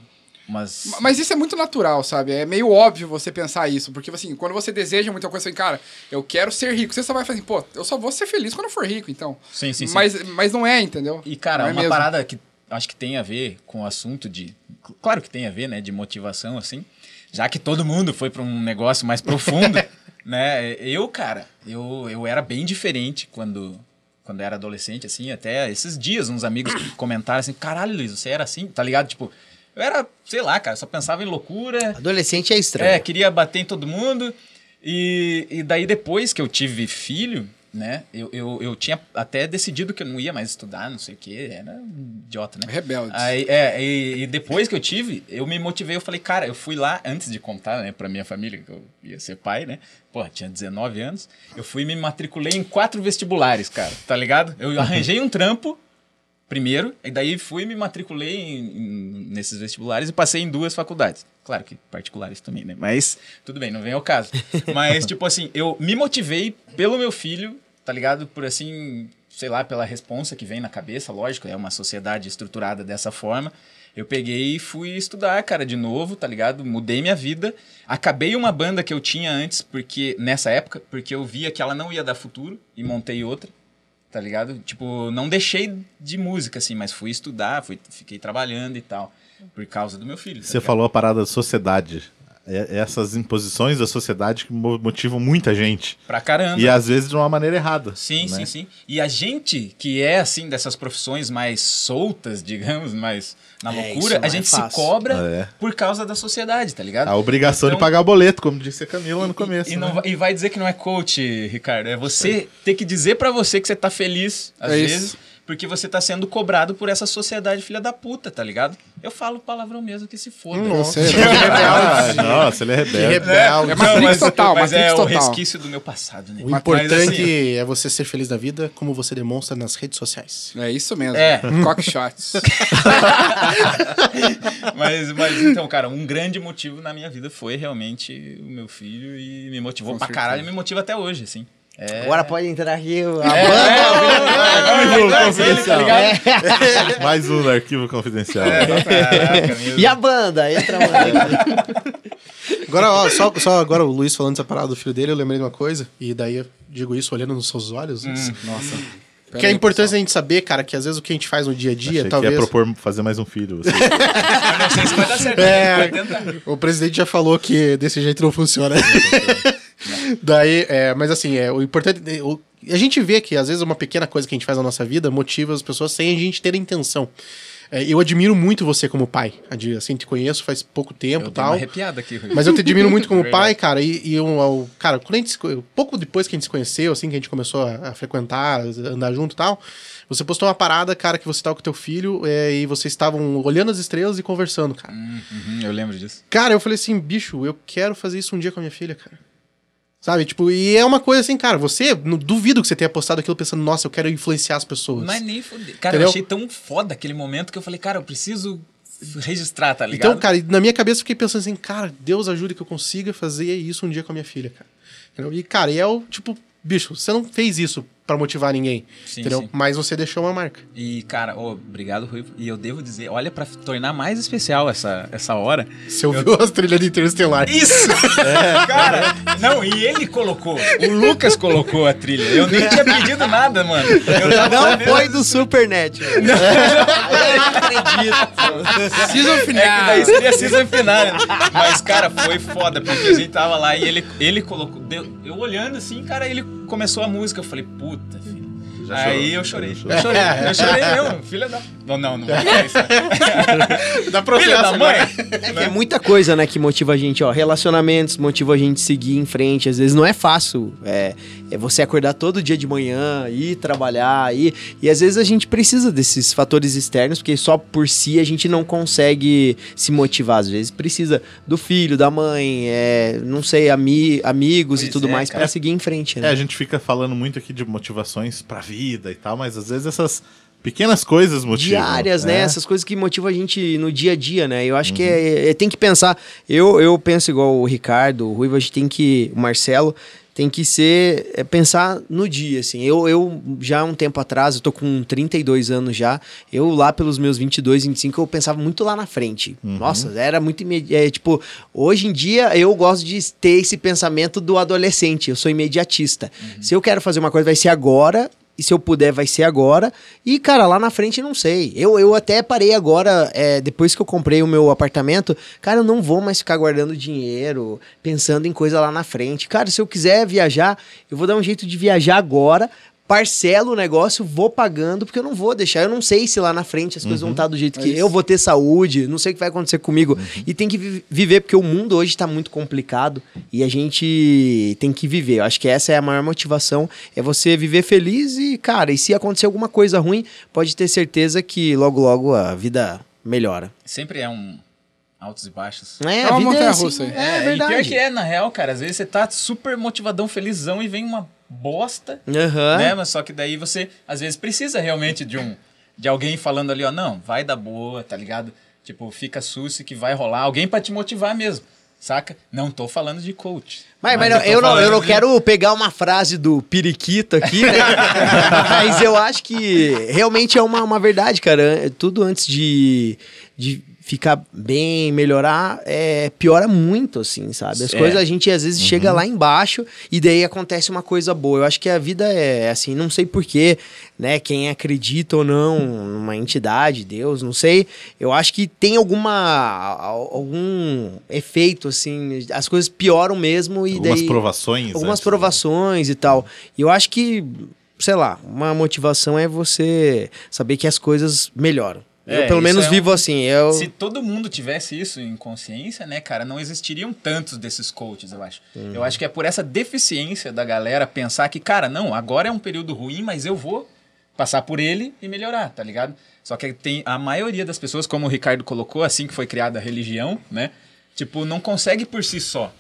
D: umas.
F: Mas isso é muito natural, sabe? É meio óbvio você pensar isso. Porque, assim, quando você deseja muita coisa, assim, cara, eu quero ser rico. Você só vai fazer, pô, eu só vou ser feliz quando eu for rico, então.
D: Sim, sim, sim.
F: Mas, mas não é, entendeu?
D: E, cara,
F: não é
D: uma
F: mesmo.
D: parada que acho que tem a ver com o assunto de. Claro que tem a ver, né? De motivação, assim. Já que todo mundo foi pra um negócio mais profundo, né? Eu, cara, eu, eu era bem diferente quando. Quando era adolescente, assim, até esses dias, uns amigos comentaram assim: caralho, Luiz, você era assim, tá ligado? Tipo, eu era, sei lá, cara, só pensava em loucura.
G: Adolescente é estranho.
D: É, queria bater em todo mundo. E, e daí, depois que eu tive filho, né? Eu, eu, eu tinha até decidido que eu não ia mais estudar, não sei o quê. Era um idiota, né?
F: Rebelde.
D: Aí, é, e, e depois que eu tive, eu me motivei. Eu falei, cara, eu fui lá, antes de contar, né, pra minha família, que eu ia ser pai, né? Pô, tinha 19 anos. Eu fui e me matriculei em quatro vestibulares, cara, tá ligado? Eu arranjei um trampo primeiro, e daí fui me matriculei em- em- nesses vestibulares e passei em duas faculdades. Claro que particulares também, né? Mas tudo bem, não vem ao caso. Mas, tipo assim, eu me motivei pelo meu filho, tá ligado? Por assim, sei lá, pela responsa que vem na cabeça, lógico, é uma sociedade estruturada dessa forma. Eu peguei e fui estudar, cara, de novo, tá ligado? Mudei minha vida. Acabei uma banda que eu tinha antes, porque nessa época, porque eu via que ela não ia dar futuro e montei outra tá ligado? Tipo, não deixei de música, assim, mas fui estudar, fui, fiquei trabalhando e tal, por causa do meu filho. tá
B: Você
D: ligado?
B: falou a parada da sociedade. É- essas imposições da sociedade que mo- motivam muita gente.
D: Pra caramba.
B: E às vezes de uma maneira errada.
D: Sim,
B: né?
D: sim, sim. E a gente que é, assim, dessas profissões mais soltas, digamos, mais na
G: É,
D: loucura, a
G: é
D: gente se
G: fácil.
D: cobra
B: É.
D: por causa da sociedade, tá ligado?
B: A obrigação
D: Então-
B: de pagar o boleto, como disse a Camila no
D: E-
B: começo.
D: E,
B: né?
D: não vai- e vai dizer que não é coach, Ricardo. É você ter que dizer pra você que você tá feliz, às
F: É isso.
D: Porque você tá sendo cobrado por essa sociedade filha da puta, tá ligado? Eu falo palavrão mesmo que se foda.
I: Nossa,
B: Ah, nossa, ele é rebelde.
I: rebelde.
F: É Matrix
D: mas,
F: total,
D: mas
F: Matrix
D: é o
F: total.
D: resquício do meu passado, né?
I: O
D: Mas,
I: importante
D: assim,
I: é você ser feliz na vida, como você demonstra nas redes sociais.
F: É isso mesmo.
D: É.
F: Cock shots.
D: mas, mas então, cara, um grande motivo na minha vida foi realmente o meu filho e me motivou
F: Com
D: pra
F: certeza.
D: caralho e me motiva até hoje, assim. É...
G: Agora pode entrar aqui o- a
D: É,
G: banda.
D: é, é,
B: confidencial.
D: tá?
B: Mais um no arquivo confidencial.
D: Caraca,
G: E a banda? Entra a banda.
I: Agora, ó, só, só agora o Luiz falando essa parada do filho dele, eu lembrei de uma coisa, e daí eu digo isso olhando nos seus olhos.
F: Nossa.
I: Que é importante a gente saber, cara, que às vezes o que a gente faz no dia a dia,
B: Achei
I: talvez.
B: que ia propor fazer mais um filho. você.
D: Eu não sei se vai dar certo.
I: É.
D: Vai tentar.
I: O presidente já falou que desse jeito não funciona. Daí, é, mas assim, é, o importante. o- a gente vê que às vezes uma pequena coisa que a gente faz na nossa vida motiva as pessoas sem a gente ter a intenção. É, eu admiro muito você como pai. Assim, te conheço faz pouco tempo
D: Eu
I: e
D: dei uma
I: tal.
D: arrepiada aqui.
I: Mas eu te admiro muito como pai, cara. E, e eu, eu- cara, quando a gente pouco depois que a gente se conheceu, assim, que a gente começou a, a frequentar, andar junto e tal, você postou uma parada, cara, que você tava com teu filho é, e vocês estavam olhando as estrelas e conversando, cara.
D: Uhum, eu lembro disso.
I: Cara, eu falei assim, bicho, eu quero fazer isso um dia com a minha filha, cara. Sabe, tipo, e é uma coisa assim, cara, você, não duvido que você tenha postado aquilo pensando, nossa, eu quero influenciar as pessoas.
D: Mas nem fodeu. Cara,
I: Entendeu?
D: eu achei tão foda aquele momento que eu falei, cara, eu preciso registrar, tá ligado?
I: Então, cara, na minha cabeça eu fiquei pensando assim, cara, Deus ajude que eu consiga fazer isso um dia com a minha filha, cara. Entendeu? E, cara, e é o, tipo, bicho, você não fez isso pra motivar ninguém,
D: Sim,
I: entendeu?
D: sim.
I: Mas você deixou uma marca.
D: E, cara, ô, obrigado, Rui. E eu devo dizer, olha, pra tornar mais especial essa, essa hora.
I: Você ouviu as trilhas de Interestelar.
D: Isso! Cara, não, e ele colocou. O Lucas colocou a trilha. Eu nem tinha pedido nada, mano. Eu tava
G: Não foi do Supernet. Eu não acredito.
F: Season
D: É que
F: final.
D: daí seria season final. né? Mas, cara, foi foda, porque a gente tava lá e ele, ele colocou. deu- eu olhando assim, cara, ele começou a música. Eu falei, puta.
B: Já
D: Aí
B: chorou,
D: eu chorei. Eu chorei, eu chorei mesmo. Filha da. Não, não, não. isso.
I: Dá
D: Filha da mãe.
I: agora.
G: É muita coisa, né, que motiva a gente, ó. Relacionamentos motiva a gente seguir em frente. Às vezes não é fácil. É, é você acordar todo dia de manhã, ir trabalhar, ir. E às vezes a gente precisa desses fatores externos, porque só por si a gente não consegue se motivar. Às vezes precisa do filho, da mãe, é, não sei, ami amigos e
D: Pois
G: tudo
D: é,
G: mais pra seguir em frente,
B: É,
G: né?
B: a gente fica falando muito aqui de motivações pra vida e tal, mas às vezes essas pequenas coisas motivam.
G: diárias, né?
B: É.
G: Essas coisas que motivam a gente no dia a dia, né? Eu acho que é, é- tem que pensar. Eu, eu penso igual o Ricardo, o Ruivo, a gente tem que. O Marcelo tem que ser. É, pensar no dia, assim. Eu, eu já há um tempo atrás, eu tô com 32 anos já. Eu lá pelos meus 22, 25, eu pensava muito lá na frente. Nossa, era muito. imedi- É, tipo, hoje em dia eu gosto de ter esse pensamento do adolescente. Eu sou imediatista. Se eu quero fazer uma coisa, vai ser agora e se eu puder, vai ser agora. E, cara, lá na frente, não sei. Eu, eu até parei agora, é, depois que eu comprei o meu apartamento, cara, eu não vou mais ficar guardando dinheiro, pensando em coisa lá na frente. Cara, se eu quiser viajar, eu vou dar um jeito de viajar agora. Parcelo o negócio, vou pagando, porque eu não vou deixar. Eu não sei se lá na frente as coisas vão estar do jeito que eu vou ter saúde, não sei o que vai acontecer comigo. E tem que vi- viver, porque o mundo hoje está muito complicado e a gente tem que viver. Eu acho que essa é a maior motivação, é você viver feliz e, cara, e se acontecer alguma coisa ruim, pode ter certeza que logo, logo a vida melhora.
D: Sempre é um altos e baixos.
G: É,
F: É uma
G: é
F: montanha-russa
G: assim,
F: aí.
G: É,
D: e
G: verdade.
D: pior que é, na real, cara, às vezes você tá super motivadão, felizão e vem uma bosta,
G: Aham.
D: né? Mas só que daí você, às vezes, precisa realmente de um de alguém falando ali, ó, não, vai dar boa, tá ligado? Tipo, fica sucio que vai rolar. Alguém pra te motivar mesmo, saca? Não tô falando de coach.
G: Mas, mas não,
D: tô
G: eu, não, eu não
D: de-
G: quero pegar uma frase do periquito aqui, né? mas eu acho que realmente é uma, uma verdade, cara. Tudo antes de, de ficar bem, melhorar, é, piora muito, assim, sabe? As
D: É.
G: coisas a gente às vezes chega lá embaixo e daí acontece uma coisa boa. Eu acho que a vida é assim, não sei porquê, né? Quem acredita ou não numa entidade, Deus, não sei. Eu acho que tem alguma al- algum efeito, assim, as coisas pioram mesmo e
B: Algumas
G: daí
B: provações.
G: algumas
B: antes, né?
G: provações e tal. E eu acho que, sei lá, uma motivação é você saber que as coisas melhoram.
D: É,
G: eu pelo
D: isso
G: menos
D: é um-
G: vivo assim. Eu...
D: Se todo mundo tivesse isso em consciência, né, cara, não existiriam tantos desses coaches, eu acho. Eu acho que é por essa deficiência da galera pensar que, cara, não, agora é um período ruim, mas eu vou passar por ele e melhorar, tá ligado? Só que tem a maioria das pessoas, como o Ricardo colocou, assim que foi criada a religião, né, tipo, não consegue por si só.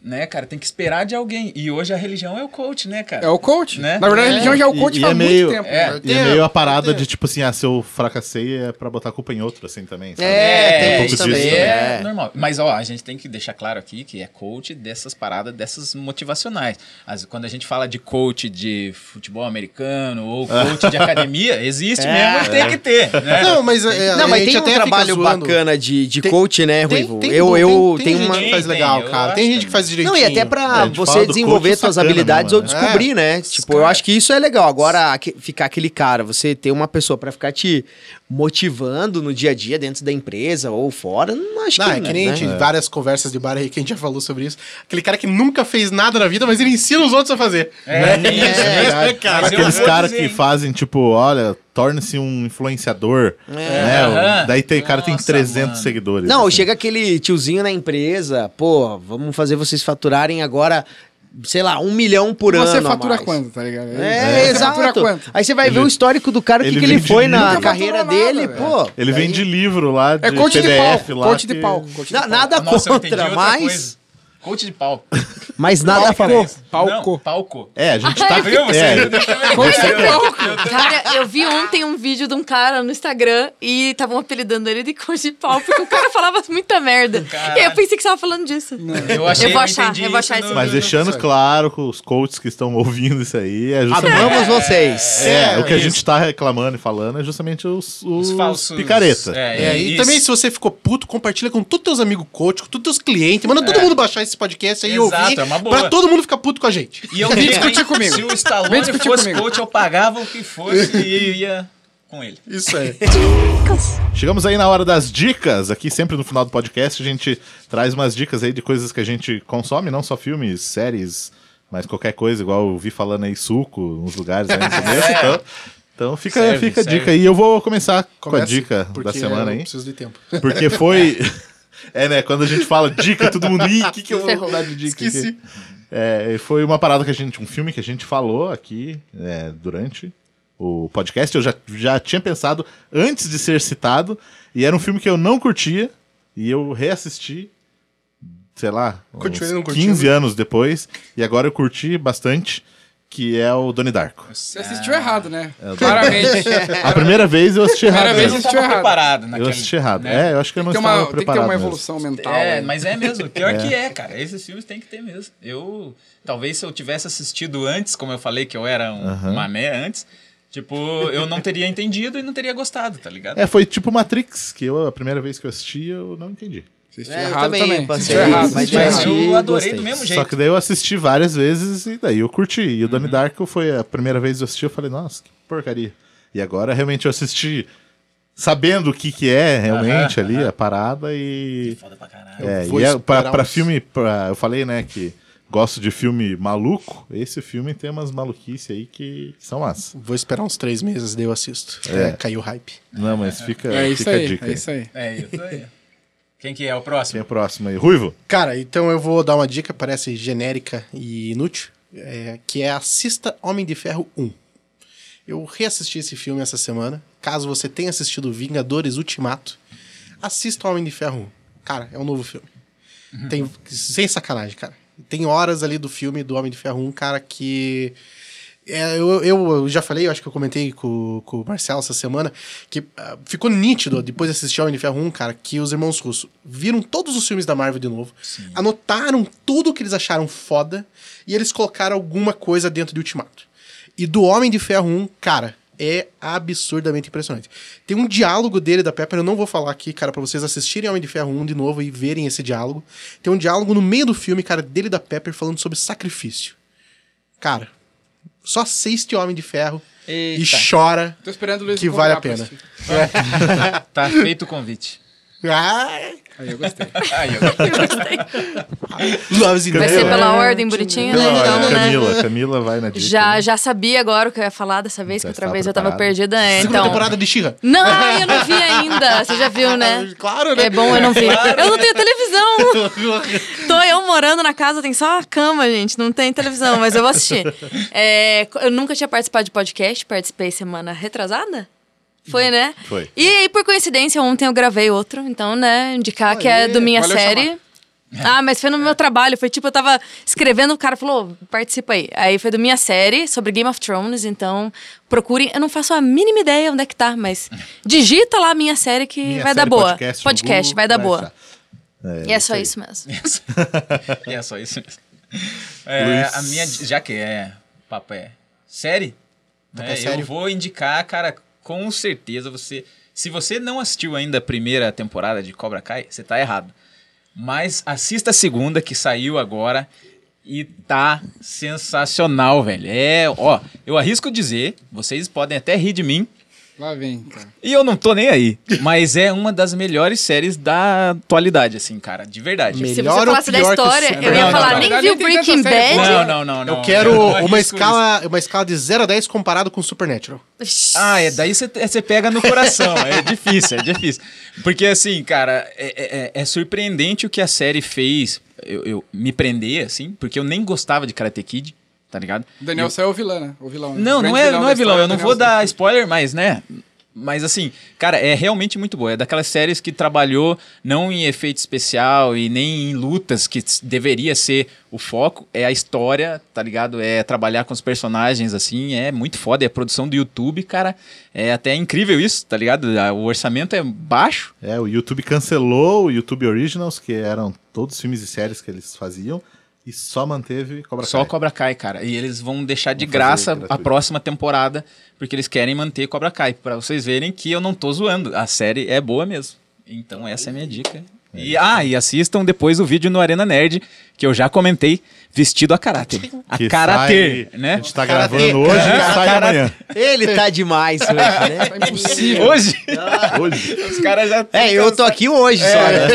D: Né, cara, tem que esperar de alguém. E hoje a religião é o coach, né, cara?
F: É o coach.
D: Né?
F: Na verdade, a
D: É.
F: religião já é o coach
B: E- e
F: faz
B: é
F: muito
B: meio-
F: tempo.
D: é,
F: né?
B: E é meio a parada de tipo assim, ah, se eu fracassei é pra botar a culpa em outro, assim também. sabe?
G: É, tem
B: um
G: também.
D: é,
G: é.
D: normal. Mas, ó, a gente tem que deixar claro aqui que é coach dessas paradas, dessas motivacionais. As- quando a gente fala de coach de futebol americano ou coach de academia, existe mesmo e tem que ter, né?
I: Não, mas, é,
G: Não,
I: a
G: mas
I: gente
G: tem um trabalho bacana de, de
I: Tem-
G: coach, né,
I: Tem,
G: Ruivo?
I: tem,
G: eu
I: tem,
G: eu
I: tem
G: tenho
I: gente
G: uma.
I: que faz
D: Tem,
I: legal,
D: eu
I: cara. Tem gente que faz direitinho.
G: Não, e até pra
B: É,
G: você desenvolver
B: coach
G: suas
B: sacana
G: habilidades
B: mesmo,
G: ou descobrir, né? Tipo, eu acho que isso é legal. Agora, ficar aquele cara, você ter uma pessoa pra ficar te motivando no dia a dia dentro da empresa ou fora, não acho
I: Não,
G: que
I: é que nem a
G: né?
I: gente, várias conversas de bar aí que a gente já falou sobre isso. Aquele cara que nunca fez nada na vida, mas ele ensina os outros a fazer.
D: É,
I: Né? É, cara.
D: Mas eu
B: Aqueles caras que fazem, tipo, olha, torne-se um influenciador. Né?
D: Aham.
B: Daí tem, o cara tem
D: Nossa,
B: 300
D: mano.
B: seguidores.
G: Não,
B: assim.
G: chega aquele tiozinho na empresa, pô, vamos fazer vocês faturarem agora, sei lá, um milhão por ano.
F: Você fatura
G: mais.
F: quanto, tá ligado?
G: É,
F: Você
G: exato.
F: fatura quanto?
G: Aí você vai ver
B: Ele-
G: o histórico do cara, o que,
B: ele
G: que ele foi na carreira
F: nada,
G: dele,
F: velho.
G: pô.
B: Ele vende livro lá de
F: É coach de
B: PDF
F: palco.
B: lá.
F: Coach de
B: que-
F: palco. coach de
G: Na-
F: palco.
G: nada
D: Nossa,
G: contra, mas.
D: Coach de pau.
G: Mas nada a
F: Palco.
G: favor.
F: Palco.
D: Não, palco.
B: É, a gente tá...
D: Viu? Você
B: é,
F: Coach de palco.
E: Cara, eu vi ontem um vídeo de um cara no Instagram e estavam apelidando ele de coach de pau, porque o cara falava muita merda. E aí eu pensei que você tava falando disso.
D: Eu achei
E: Eu vou achar, eu vou achar
B: mas deixando claro com os coaches que estão ouvindo isso aí, é justamente...
G: Amamos vocês.
B: É, o que a
D: isso.
B: gente tá reclamando e falando é justamente os, os,
D: Os falsos.
B: picareta.
D: É,
I: É, e
D: isso.
I: também, se você ficou puto, compartilha com todos teus amigos coach, com todos teus clientes. Manda todo mundo baixar esse podcast aí e
D: Exato,
I: ouvir.
D: é uma boa.
I: pra todo mundo ficar puto com a gente.
D: E eu
F: Vem discutir comigo.
D: Se o Stallone fosse
F: comigo.
D: coach, eu pagava o que fosse e ia com ele.
I: Isso aí.
B: Chegamos aí na hora das dicas. Aqui, sempre no final do podcast, a gente traz umas dicas aí de coisas que a gente consome, não só filmes, séries, Mas qualquer coisa, igual eu vi falando aí, suco, nos lugares aí no começo, então, então fica,
D: Serve,
B: fica a
D: serve.
B: dica aí. Eu vou começar com a
I: Comece,
B: dica da semana aí.
I: preciso de tempo.
B: Porque foi. É, né? Quando a gente fala dica, todo mundo. Ih, o que, que eu vou dar de dica?
I: Esqueci.
B: aqui?" É, foi uma parada que a gente. Um filme que a gente falou aqui é, durante o podcast. Eu já, já tinha pensado antes de ser citado. E era um filme que eu não curtia. E eu reassisti. Sei lá,
I: curtindo?
B: 15 anos depois. E agora eu curti bastante. Que é o Doni Darko.
F: Você assistiu errado, né?
B: É,
F: Claramente.
B: A primeira vez eu assisti errado.
F: Primeira vez
B: mesmo.
F: assistiu errado.
D: preparado
B: Eu
D: naquele,
B: assisti errado.
D: né?
B: É, eu acho que eu não
F: Tem,
B: estava
F: uma, tem que ter
B: preparado.
F: uma
B: mesmo.
F: evolução mental.
D: É,
F: aí.
D: mas é mesmo. Pior que é, cara. Esses filmes tem que ter mesmo. Eu, talvez se eu tivesse assistido antes, como eu falei que eu era um
B: Aham.
D: mané antes, tipo, eu não teria entendido e não teria gostado, tá ligado?
B: É, foi tipo Matrix, que eu, a primeira vez que eu assisti, eu não entendi.
F: Você assistiu
G: É, eu
F: errado
G: também
F: também.
G: passei,
F: errado.
G: mas assisti.
D: eu adorei
G: gostei.
D: do mesmo
B: Só
D: jeito.
B: que daí eu assisti várias vezes e daí eu curti. E o Donnie Darko foi a primeira vez que eu assisti, eu falei, nossa, que porcaria. E agora realmente eu assisti sabendo o que que é realmente ali, a parada e...
D: Foda pra caralho.
B: É, e é, pra,
I: esperar
B: pra
I: uns-
B: filme, pra- eu falei, né, que gosto de filme maluco, esse filme tem umas maluquices aí que são massa.
I: Vou esperar uns três meses, daí eu assisto.
B: É.
I: É, caiu o hype.
B: Não, mas fica,
F: É
B: fica a
F: aí,
B: dica
F: é isso aí.
D: É isso aí. Quem que é o
B: Quem
D: próximo?
B: é o próximo aí? Ruivo?
I: Cara, então eu vou dar uma dica, parece genérica e inútil, é, que é assista Homem de Ferro 1. Eu reassisti esse filme essa semana. Caso você tenha assistido Vingadores Ultimato, assista Homem de Ferro 1. Cara, é um novo filme. Tem, sem sacanagem, cara. Tem horas ali do filme do Homem de Ferro 1, cara, que. É, eu, eu, já falei, eu acho que eu comentei com, com o Marcelo essa semana, que ah, ficou nítido, depois de assistir Homem de Ferro 1, cara, que os irmãos russos viram todos os filmes da Marvel de novo, anotaram tudo que eles acharam foda e eles colocaram alguma coisa dentro de Ultimato. E do Homem de Ferro 1, cara, é absurdamente impressionante. Tem um diálogo dele da Pepper, eu não vou falar aqui, cara, pra vocês assistirem Homem de Ferro 1 de novo e verem esse diálogo. Tem um diálogo no meio do filme, cara, dele da Pepper falando sobre sacrifício. Cara, só assiste Homem de Ferro e
D: Eita.
I: chora
F: Tô esperando o Luiz
I: que vale a pena.
F: assistir.
D: Tá feito o convite.
I: Ai,
F: Aí eu gostei.
D: Aí, eu...
I: loves in
E: Vai ser pela ordem bonitinha, né?
B: Pela
E: Então,
B: ordem,
E: né?
B: Camila, Camila vai na dica.
E: Já,
B: né?
E: já sabia agora o que eu ia falar dessa vez, que outra vez eu tava perdida. é,
I: Segunda
E: Então...
I: temporada de Xirra.
E: Não, eu não vi ainda. Você já viu, né?
I: Claro, né?
E: É bom, eu não vi. Eu não tenho televisão. Tô eu morando na casa, tem só a cama, gente. Não tem televisão, mas eu vou assistir. É, eu nunca tinha participado de podcast, participei semana retrasada. Foi, né?
B: Foi.
E: E aí, por coincidência, ontem eu gravei outro. Então, né, indicar que é do minha série. Ah, mas foi no meu trabalho. Foi tipo, eu tava escrevendo, o cara falou, participa aí. Aí foi do minha série sobre Game of Thrones, então procurem. Eu não faço a mínima ideia onde é que tá, mas digita lá minha série que
B: Minha
E: vai
B: série
E: dar boa.
B: podcast
E: Podcast,
B: Google,
E: vai dar boa.
B: É,
E: E é só
B: aí.
E: isso mesmo.
D: E é só isso mesmo. É, a minha, já que é papo é série, né,
I: é sério.
D: eu vou indicar, cara, com certeza você, se você não assistiu ainda a primeira temporada de Cobra Kai, você tá errado. Mas assista a segunda que saiu agora e tá sensacional, velho. É, ó, eu arrisco dizer, vocês podem até rir de mim,
F: Lá vem, cara.
D: e eu não tô nem aí. Mas é uma das melhores séries da atualidade, assim, cara. De verdade.
I: Me-
E: Se você
I: Melhor ou
E: falasse da
I: o
E: história, eu ia
D: Não,
E: falar,
D: não,
E: nem
F: não. tanta
E: Breaking. Bad.
D: Não, não, não, não.
I: Eu quero
D: não
I: uma escala, uma escala de 0 a 10 comparado com Supernatural.
D: Ah, é, daí você pega no coração. É difícil, é difícil. Porque, assim, cara, é, é- é surpreendente o que a série fez eu, eu me prender, assim, porque eu nem gostava de Karate Kid, tá ligado?
F: O Daniel
D: Eu-
F: saiu o vilão, né? O vilão. né?
D: Não,
F: O
D: não é, não é vilão.
F: história,
D: Eu não
F: Daniel
D: vou dar spoiler, mas, né? Mas assim, cara, é realmente muito boa. É daquelas séries que trabalhou não em efeito especial e nem em lutas, que deveria ser o foco. É a história, tá ligado? É trabalhar com os personagens, assim, é muito foda. É a produção do YouTube, cara. É até incrível isso, tá ligado? O orçamento é baixo.
B: É, o YouTube cancelou o YouTube Originals, que eram todos filmes e séries que eles faziam, e só manteve Cobra
D: Só
B: Kai.
D: Cobra Kai, cara. E eles vão deixar de
B: Vão fazer
D: graça a próxima temporada, porque eles querem manter Cobra Kai. Pra vocês verem que eu não tô zoando. A série é boa mesmo. Então essa é a minha dica. E, ah, e assistam depois o vídeo no Arena Nerd, que eu já comentei, vestido a caráter. A
B: Que
D: caráter,
B: sai-
D: né?
B: A gente tá gravando hoje e sai amanhã.
G: Ele tá demais hoje, né?
F: É impossível.
D: Hoje,
B: Hoje.
D: os caras já...
G: É, eu tô aqui hoje só, né?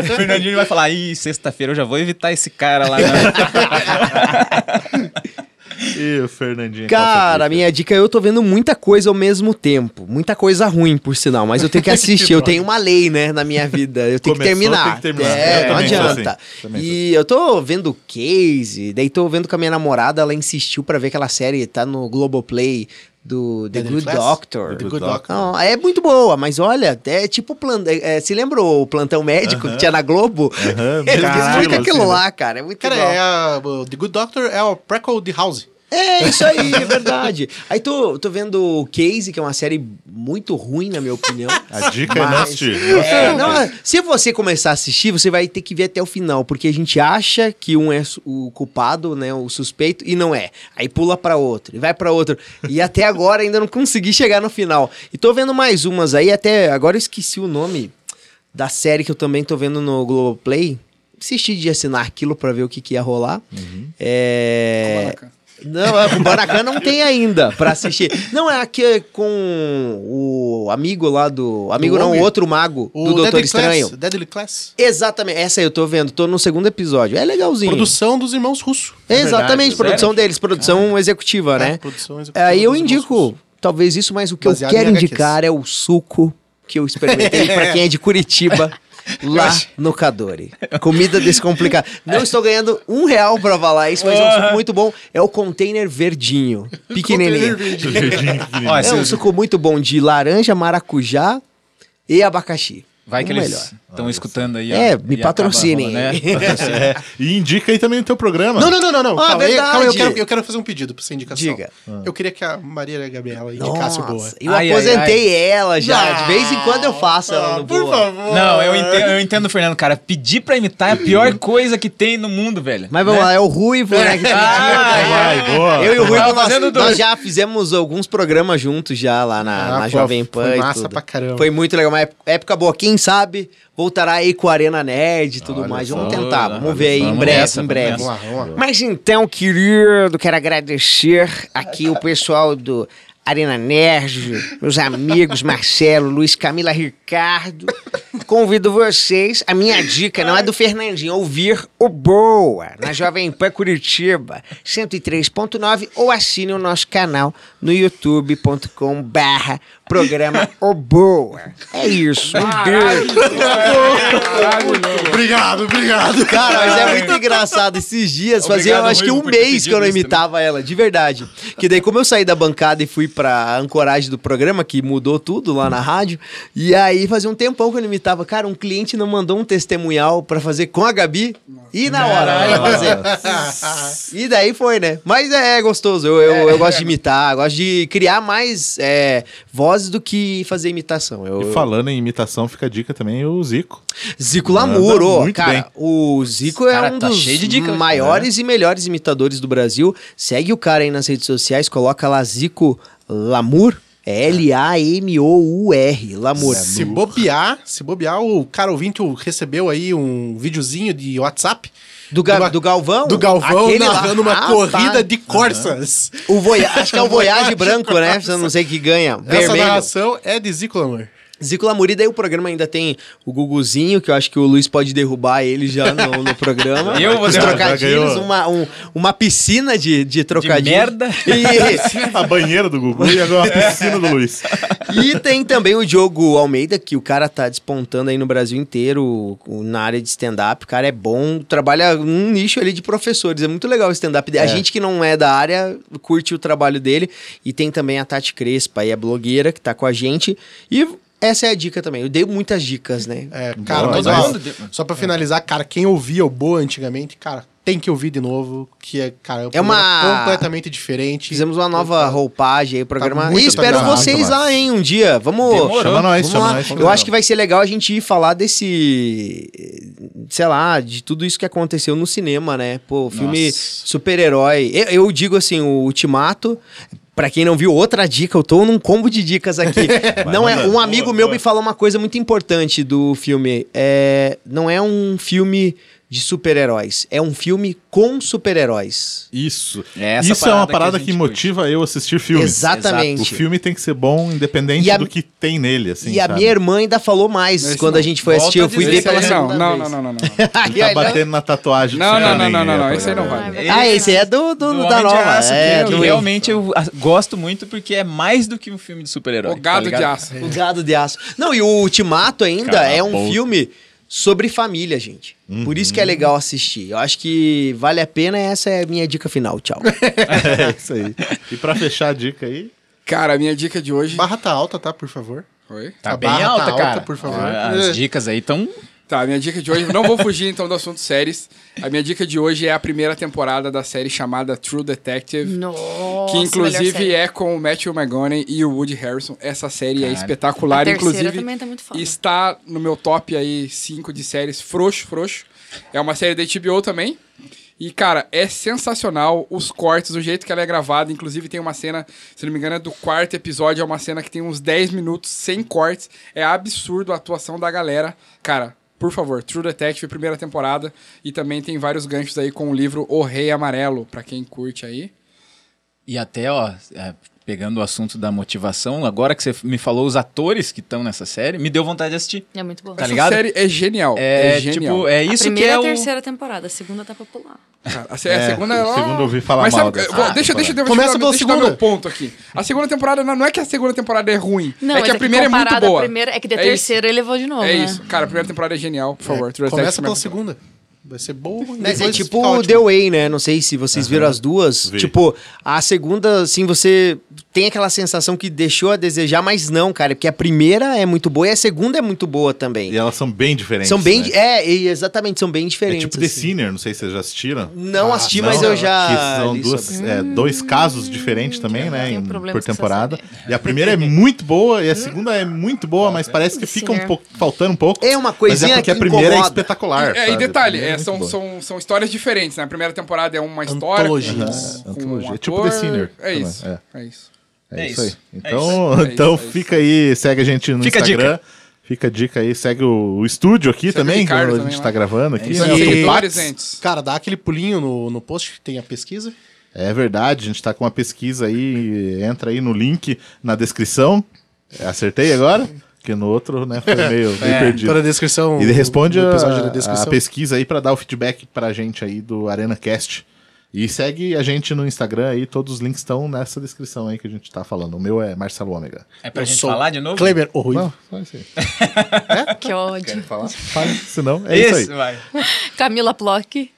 D: O Fernandinho vai falar, ih, sexta-feira eu já vou evitar esse cara lá. né?"
B: E o Fernandinho.
G: Cara, minha dica, eu tô vendo muita coisa ao mesmo tempo. Muita coisa ruim, por sinal, mas eu tenho que assistir. eu tenho uma lei, né, na minha vida. Eu tenho que terminar.
B: tem que terminar.
G: É,
B: Eu
G: não adianta.
B: assim.
G: E eu tô vendo Case, daí tô vendo com a minha namorada, ela insistiu pra ver aquela série, tá no Globoplay. Do The
I: Deadly
G: Good
I: Class?
G: Doctor.
I: The Good Doctor.
G: Não, é muito boa, mas olha, é tipo plan... é, é, se lembra o plantão médico que tinha na Globo?
B: Aham,
G: Eles
B: caralho,
G: explicam aquilo
B: assim, né?
G: lá, cara. É muito
I: Cara, é a, o The Good Doctor é o prequel de House.
G: É, isso aí, é verdade. Aí tô, tô vendo o Case, que é uma série muito ruim, na minha opinião.
B: A dica é não
G: Mas-
B: assistir.
G: É, não, se você começar a assistir, você vai ter que ver até o final, porque a gente acha que um é o culpado, né, o suspeito, e não é. Aí pula pra outro, e vai pra outro. E até agora ainda não consegui chegar no final. E tô vendo mais umas aí, até agora eu esqueci o nome da série que eu também tô vendo no Globoplay. Insisti de assinar aquilo pra ver o que, que ia rolar. É... Não, é, com Banacan não tem ainda pra assistir. Não, é aqui é com o amigo lá do. Amigo
I: Do
G: não, o outro mago
I: O
G: do Doutor
I: Deadly
G: Estranho.
I: Class, Deadly Class.
G: Exatamente, essa aí eu tô vendo, tô no segundo episódio. É legalzinho.
I: Produção dos irmãos russos.
G: Exatamente,
B: verdade,
G: produção deles, produção executiva, né?
I: É, produção executiva
G: Aí eu indico, talvez isso, mas o que
I: Baseado
G: eu quero indicar é o suco que eu experimentei pra quem é de Curitiba. Lá no Cadore. Comida descomplicada. Não estou ganhando um real pra falar isso, mas é um suco muito bom. É o container verdinho. Pequenininho. É um suco muito bom de laranja, maracujá e abacaxi.
D: Vai que
G: O
D: eles
G: melhor.
D: estão escutando aí.
G: É, me patrocinem.
D: né?
B: É, e indica aí também o teu programa.
I: Não, não, não, não, não.
G: Ah,
I: calma, aí,
G: verdade.
I: calma eu quero, eu quero fazer um pedido pra essa indicação.
G: Diga.
I: Eu queria que a Maria Gabriela indicasse o boa.
G: Nossa, eu
D: Ai, ai,
G: aposentei ela já.
I: Ah,
G: de vez em quando eu faço ela no
I: Por
G: boa.
I: favor.
D: Não, eu entendo, eu entendo, Fernando, cara. Pedir pra imitar é a pior coisa que tem no mundo, velho.
G: Mas vamos
D: Né?
G: lá, é o Ruivo, né? Que
D: Ah,
B: Vai, boa.
G: Eu e o Ruivo, nós,
D: fazendo dois.
G: nós já fizemos alguns programas juntos já lá na,
I: Ah,
G: na
I: pô,
G: Jovem Pan
I: foi massa pra caramba.
G: Foi muito legal, uma ép- época boa. Quem sabe voltará aí com a Arena Nerd e tudo
B: Olha
G: mais.
B: só,
G: Vamos tentar, vamos ver aí em breve,
D: nessa,
G: em breve.
I: Vamos lá, vamos lá.
G: Mas então, querido, quero agradecer aqui o pessoal do Arena Nerd, meus amigos Marcelo, Luiz, Camila, Ricardo. Convido vocês, a minha dica não é do Fernandinho, ouvir o Boa, na Jovem Pan Curitiba, 103.9, ou assine o nosso canal no youtube.com barra programa O Boa. É isso, um.
I: Obrigado, obrigado.
G: Cara, mas é muito engraçado. Esses dias, fazia
D: Obrigado,
G: acho que um mês que eu não imitava ela, de verdade. Que daí, como eu saí da bancada e fui pra ancoragem do programa, que mudou tudo lá na rádio, e aí fazia um tempão que eu não imitava. Cara, um cliente não mandou um testemunhal pra fazer com a Gabi e na hora pra fazer. E daí foi, né? Mas é, é gostoso. Eu, eu, eu gosto de imitar, gosto de criar mais é, vozes do que fazer imitação. Eu,
B: E falando em imitação, fica a dica também o Zico.
G: Zico Lamour,
B: muito
G: cara,
B: bem.
G: o Zico é
D: Cara,
G: um
D: tá
G: dos
D: cheio de dica hoje.
G: maiores e melhores imitadores do Brasil. Segue o cara aí nas redes sociais, coloca lá Zico Lamour, é L-A-M-O-U-R, Lamour.
I: Se bobear, se bobear, o cara ouvinte recebeu aí um videozinho de WhatsApp
G: Do, Ga-
I: do
G: Galvão?
I: do Galvão
G: Aquele lá.
I: narrando uma
G: Ah,
I: corrida
G: tá.
I: de Corsas.
G: O Voya... Acho que é o Voyage branco, né? Eu não sei que ganha.
I: Essa
G: Vermelho.
I: narração é de Zico Lamour.
G: Zico Lamour, e daí o programa ainda tem o Guguzinho, que eu acho que o Luiz pode derrubar ele já no, no programa.
D: Eu vou
G: Os
D: derrubar,
G: trocadilhos, uma, um- uma piscina de, de trocadilhos.
D: merda.
G: E,
B: A banheira do Gugu e agora a piscina do Luiz.
G: E tem também o Diogo Almeida, que o cara tá despontando aí no Brasil inteiro na área de stand-up. O cara é bom, trabalha num nicho ali de professores. É muito legal o stand-up. A gente que não é da área curte o trabalho dele. E tem também a Tati Crespa, aí é blogueira que tá com a gente. E essa é a dica também. Eu dei muitas dicas, né?
I: É, cara,
B: Boa,
I: mas só pra finalizar, cara, quem ouvia o Boa antigamente, cara, tem que ouvir de novo, que é, cara, um
G: É uma-
I: completamente diferente.
G: Fizemos uma nova roupagem aí, o programa.
I: muito
G: e espero
I: legal.
G: vocês lá, hein, um dia. Vamos.
D: Demorou.
B: Chama nós,
G: Vamos
B: chama
G: lá.
B: nós.
G: Eu acho que vai ser legal a gente ir falar desse. Sei lá, de tudo isso que aconteceu no cinema, né? Pô, filme super-herói. Eu, eu digo assim, o Ultimato. Pra quem não viu, outra dica, eu tô num combo de dicas aqui. não é um amigo
B: Boa,
G: meu
B: boa.
G: me falou uma coisa muito importante do filme. É, não é um filme de super-heróis, é um filme com super-heróis.
B: Isso.
D: É essa
B: Isso é uma
D: parada que a
B: que, motiva eu a assistir filmes.
G: Exatamente.
B: O filme tem que ser bom, independente
G: a-
B: do que tem nele, assim,
G: e a
B: sabe?
G: minha irmã ainda falou mais
F: Esse
G: quando
F: não.
G: a gente foi
D: Volta
G: assistir. Eu
D: a
G: fui ver pela segunda
F: não, não,
G: vez.
F: não, não, não, não.
G: Aí,
B: Tá batendo na tatuagem. do
F: Não, não, não, não, não, não, esse aí não vale.
G: Ah, esse é do, do,
D: do
G: da
D: de
G: nova.
D: Aço,
G: é,
D: que,
G: do
D: realmente eu gosto muito porque é mais do que um filme de super-herói.
F: O gado
D: tá
F: de aço.
G: O Gado de Aço. Não, e o Ultimato ainda é
B: a
G: um filme sobre família, gente. Por isso que é legal assistir. Eu acho que vale a pena e essa é a minha dica final. Tchau.
B: É isso aí. E pra fechar a dica aí,
F: Cara, a minha dica de hoje.
I: Barra tá alta, tá? Por favor.
F: Oi?
D: Tá
I: A
D: bem
I: barra tá
D: alta,
I: alta,
D: cara.
I: por favor.
D: As dicas aí estão
F: Tá, minha dica de hoje. Não vou fugir então do assunto séries. A minha dica de hoje é a primeira temporada da série chamada True Detective.
E: Nossa,
F: que inclusive
E: série.
F: é com o Matthew McConaughey e o Woody Harrison. Essa série é
D: Cara,
F: espetacular,
E: A
F: inclusive.
E: também tá muito foda.
F: Está no meu top aí 5 de séries frouxo, frouxo. É uma série da HBO também. E, cara, é sensacional os cortes, o jeito que ela é gravada. Inclusive, tem uma cena, se não me engano, é do quarto episódio. É uma cena que tem uns 10 minutos sem cortes. É absurdo a atuação da galera. Cara, por favor, True Detective, primeira temporada. E também tem vários ganchos aí com o livro O Rei Amarelo, pra quem curte aí.
D: E até, ó, é, pegando o assunto da motivação, agora que você me falou os atores que estão nessa série, me deu vontade de assistir.
E: É muito bom.
D: Tá
F: Essa
D: ligado?
F: série é genial.
D: É,
F: É, genial.
D: tipo, é
E: a
D: isso que
E: primeira
D: é
E: e a
D: o...
E: terceira temporada, a segunda tá popular.
F: Cara, a, se- a
B: É,
F: segunda
B: o
F: ela-
B: segundo eu ouvi falar
F: Mas
B: mal
F: sabe, vou- deixa, deixa, deixa,
I: Começa
F: deixa,
I: pela
F: deixa eu dar
I: segunda.
F: meu ponto aqui. A segunda temporada não não é que a segunda temporada é ruim,
E: Não,
F: é que a primeira é muito boa.
E: primeira, é que da
F: É
E: terceira ele levou de novo,
F: É
E: né?
F: isso. Cara, a primeira temporada é genial, por favor.
I: Começa pela segunda. Vai ser boa. e
G: Mas é
I: depois
G: tipo
I: fica
G: o. The Way, né? Não sei se vocês viram as duas.
B: Vi.
G: Tipo, a segunda, assim, você tem aquela sensação que deixou a desejar, mas não, cara. Porque a primeira é muito boa e a segunda é muito boa também.
B: e elas são bem diferentes.
G: São bem.
B: né?
G: É, e exatamente, são bem
B: É
G: diferentes.
B: tipo The
G: assim.
B: Sinner, não sei se vocês já assistiram.
G: Não
I: Ah,
G: assisti,
I: não,
G: mas eu já.
B: que são duas, é, dois casos diferentes também, né? em- por temporada. E a primeira é muito boa e a segunda é muito boa, mas parece que fica um pouco faltando um pouco.
G: É uma
B: Mas
G: coisinha
B: é porque
G: que
B: a primeira é
G: incomoda.
B: espetacular.
F: É, e detalhe,
B: A primeira
F: é,
B: muito
F: são,
B: boa.
F: são, são histórias diferentes, né? A primeira temporada é uma história.
I: Antologias.
F: com- com
B: Antologia.
F: um
B: É tipo
F: ator.
B: The Sinner
F: É isso.
B: é.
F: É isso.
B: É,
D: É
B: isso aí.
D: isso. É
B: Então,
F: isso. É
B: então
F: isso, é isso.
B: fica aí, segue a gente no
D: Fica a
B: Instagram.
D: dica.
B: Fica a dica aí, segue o, o estúdio aqui
F: Segue
B: também, quando a
F: também
B: gente
F: lá.
B: tá gravando aqui.
D: isso
B: né?
D: aí.
I: Cara, dá aquele pulinho no, no post que tem a pesquisa.
B: É verdade, a gente tá com uma pesquisa aí, entra aí no link na descrição. É, Acertei agora? Porque no outro, né, foi meio, meio perdido.
I: Para a descrição.
B: E responde a, a
I: descrição.
B: pesquisa aí pra dar o feedback pra gente aí do ArenaCast. E segue a gente no Instagram aí, todos os links estão nessa descrição aí que a gente tá falando. O meu é Marcelo Ômega.
D: É pra
I: Eu
D: gente
I: sou
D: falar de novo?
I: Kleber, o Ruivo.
B: Não, só isso aí.
E: Que ódio.
B: Falar? Fale, senão é isso aí.
D: Isso, vai.
E: Camila Plock.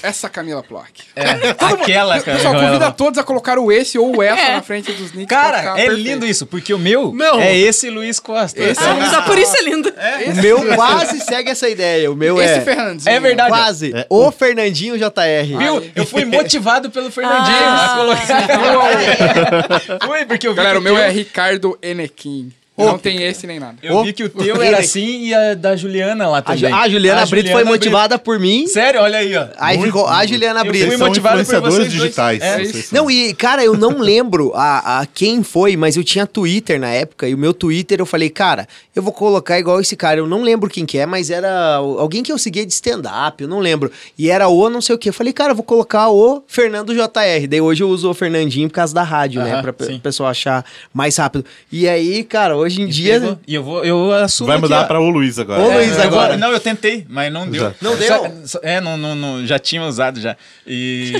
F: Essa Camila Plock.
D: É, aquela, cara.
F: Pessoal, convida todos a colocar o esse ou o essa
E: É.
F: na frente dos nicks.
D: Cara, é
F: perfeito.
D: lindo isso, porque o meu
I: Não.
D: é esse Luiz Costa.
F: Esse
E: Ah, só por isso é lindo.
G: O meu quase segue essa ideia. O meu
F: Esse
G: é.
F: Fernandinho.
D: É verdade.
G: Quase.
B: É.
G: O Fernandinho JR.
D: Viu? Eu fui motivado pelo Fernandinho
E: Ah.
D: a colocar. Fui, porque eu vi
F: Galera, o meu é Ricardo Enequim. Não tem esse nem nada.
D: Eu vi que o teu era assim e a da Juliana lá
G: A,
D: também.
G: Ju- a Juliana Brito foi motivada por mim.
D: Sério, olha aí, ó.
G: Aí ficou a Juliana
D: Eu
G: Brito.
D: fui
B: são
D: motivado por
B: influenciadores digitais.
D: É
B: vocês
F: isso.
G: Não, e cara, eu não lembro a, a quem foi, mas eu tinha Twitter na época, e o meu Twitter eu falei, cara, eu vou colocar igual esse cara. Eu não lembro quem que é, mas era alguém que eu seguia de stand-up, eu não lembro. E era o não sei o que. Eu falei, cara, eu vou colocar o Fernando JR. Daí hoje eu uso o Fernandinho por causa da rádio, né?
D: Aham,
G: Pra pe-
D: sim.
G: o pessoal achar mais rápido. E aí, cara, hoje em
D: E
G: dia.
D: pegou- E eu vou, eu assumo
B: Vai mudar
D: ó.
B: pra o Luiz agora.
G: Ô,
D: É,
G: Luiz, agora.
D: Não, eu tentei, mas não deu.
B: Já.
G: Não deu?
D: só- é, não, não, não, já tinha usado já. E.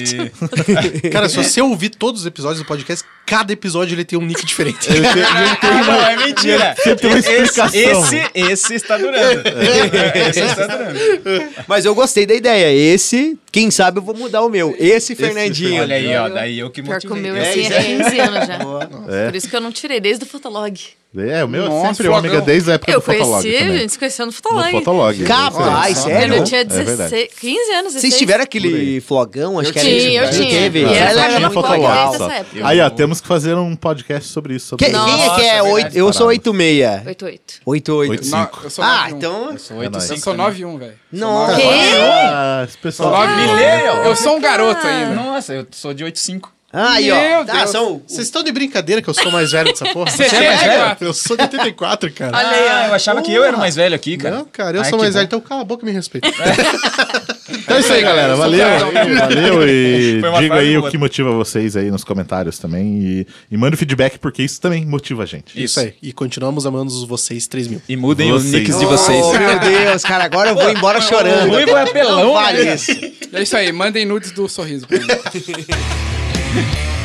I: Cara, se você ouvir todos os episódios do podcast, cada episódio ele tem um nick diferente.
D: Ah, não, é mentira.
B: Sempre tem uma explicação.
D: Esse, esse, esse está durando. Esse está durando.
G: Mas eu gostei da ideia. Esse, quem sabe eu vou mudar o meu. Esse Fernandinho.
D: Olha aí, ó. Daí eu que
E: Pior que o meu,
G: É
E: assim,
G: isso
E: é
G: aí.
E: 15 anos já.
B: É.
E: Por isso que eu não tirei, desde o Fotolog.
B: É, o meu é
F: Nossa,
B: sempre
F: flogão.
B: ômega desde a época
E: Eu
B: do Fotolog
E: conheci, a
B: também.
E: gente se conheceu no
B: No
E: Fotolog.
B: Fotolog.
G: Capaz, sério?
E: Eu tinha
B: É verdade.
E: 16, 15 anos, 16.
G: Vocês tiveram aquele flogão? Acho
F: Eu
G: que era
F: tinha,
G: isso.
E: eu tinha.
G: Teve.
E: E
G: Ela
E: essa
G: era
E: tinha Fotolog.
B: Aí, ó, temos que fazer um podcast sobre isso. Sobre
G: Que-
B: isso.
G: quem é que é?
D: é
G: oito-
D: verdade,
G: eu sou
B: parado.
G: 86.
E: 88.
G: 88.
F: No- eu sou
G: Ah,
F: 91.
G: então.
B: É nóis.
F: Eu sou 9-1, velho.
G: Nossa.
B: Esse pessoal.
F: Sou 9
D: Millennial.
F: Eu sou um garoto ainda.
D: Nossa, eu sou de 85.
G: Aí,
F: Meu
G: ó. Ah,
F: Deus.
G: são...
I: Vocês estão de brincadeira que eu sou mais velho dessa porra?
F: Você é mais velho?
I: Eu sou de 84, cara.
E: Olha aí.
D: Ah, eu achava que eu era mais velho aqui, cara.
I: Não, cara, eu
D: Ai,
I: sou mais
D: bom.
I: velho, então cala a boca e me respeita.
B: Então é isso aí, galera. Valeu. Valeu e diga aí o que motiva vocês aí nos comentários também. E, e manda o feedback, porque isso também motiva a gente.
I: Isso aí. E continuamos amando vocês 3 mil.
D: E mudem
B: Vocês.
D: os nicks de
G: Oh,
D: vocês.
G: meu Deus, cara, agora eu vou embora chorando.
D: O Ruivo é apelão,
G: Não vale
D: né?
G: isso.
F: É isso aí, mandem nudes do sorriso pra mim. Yeah.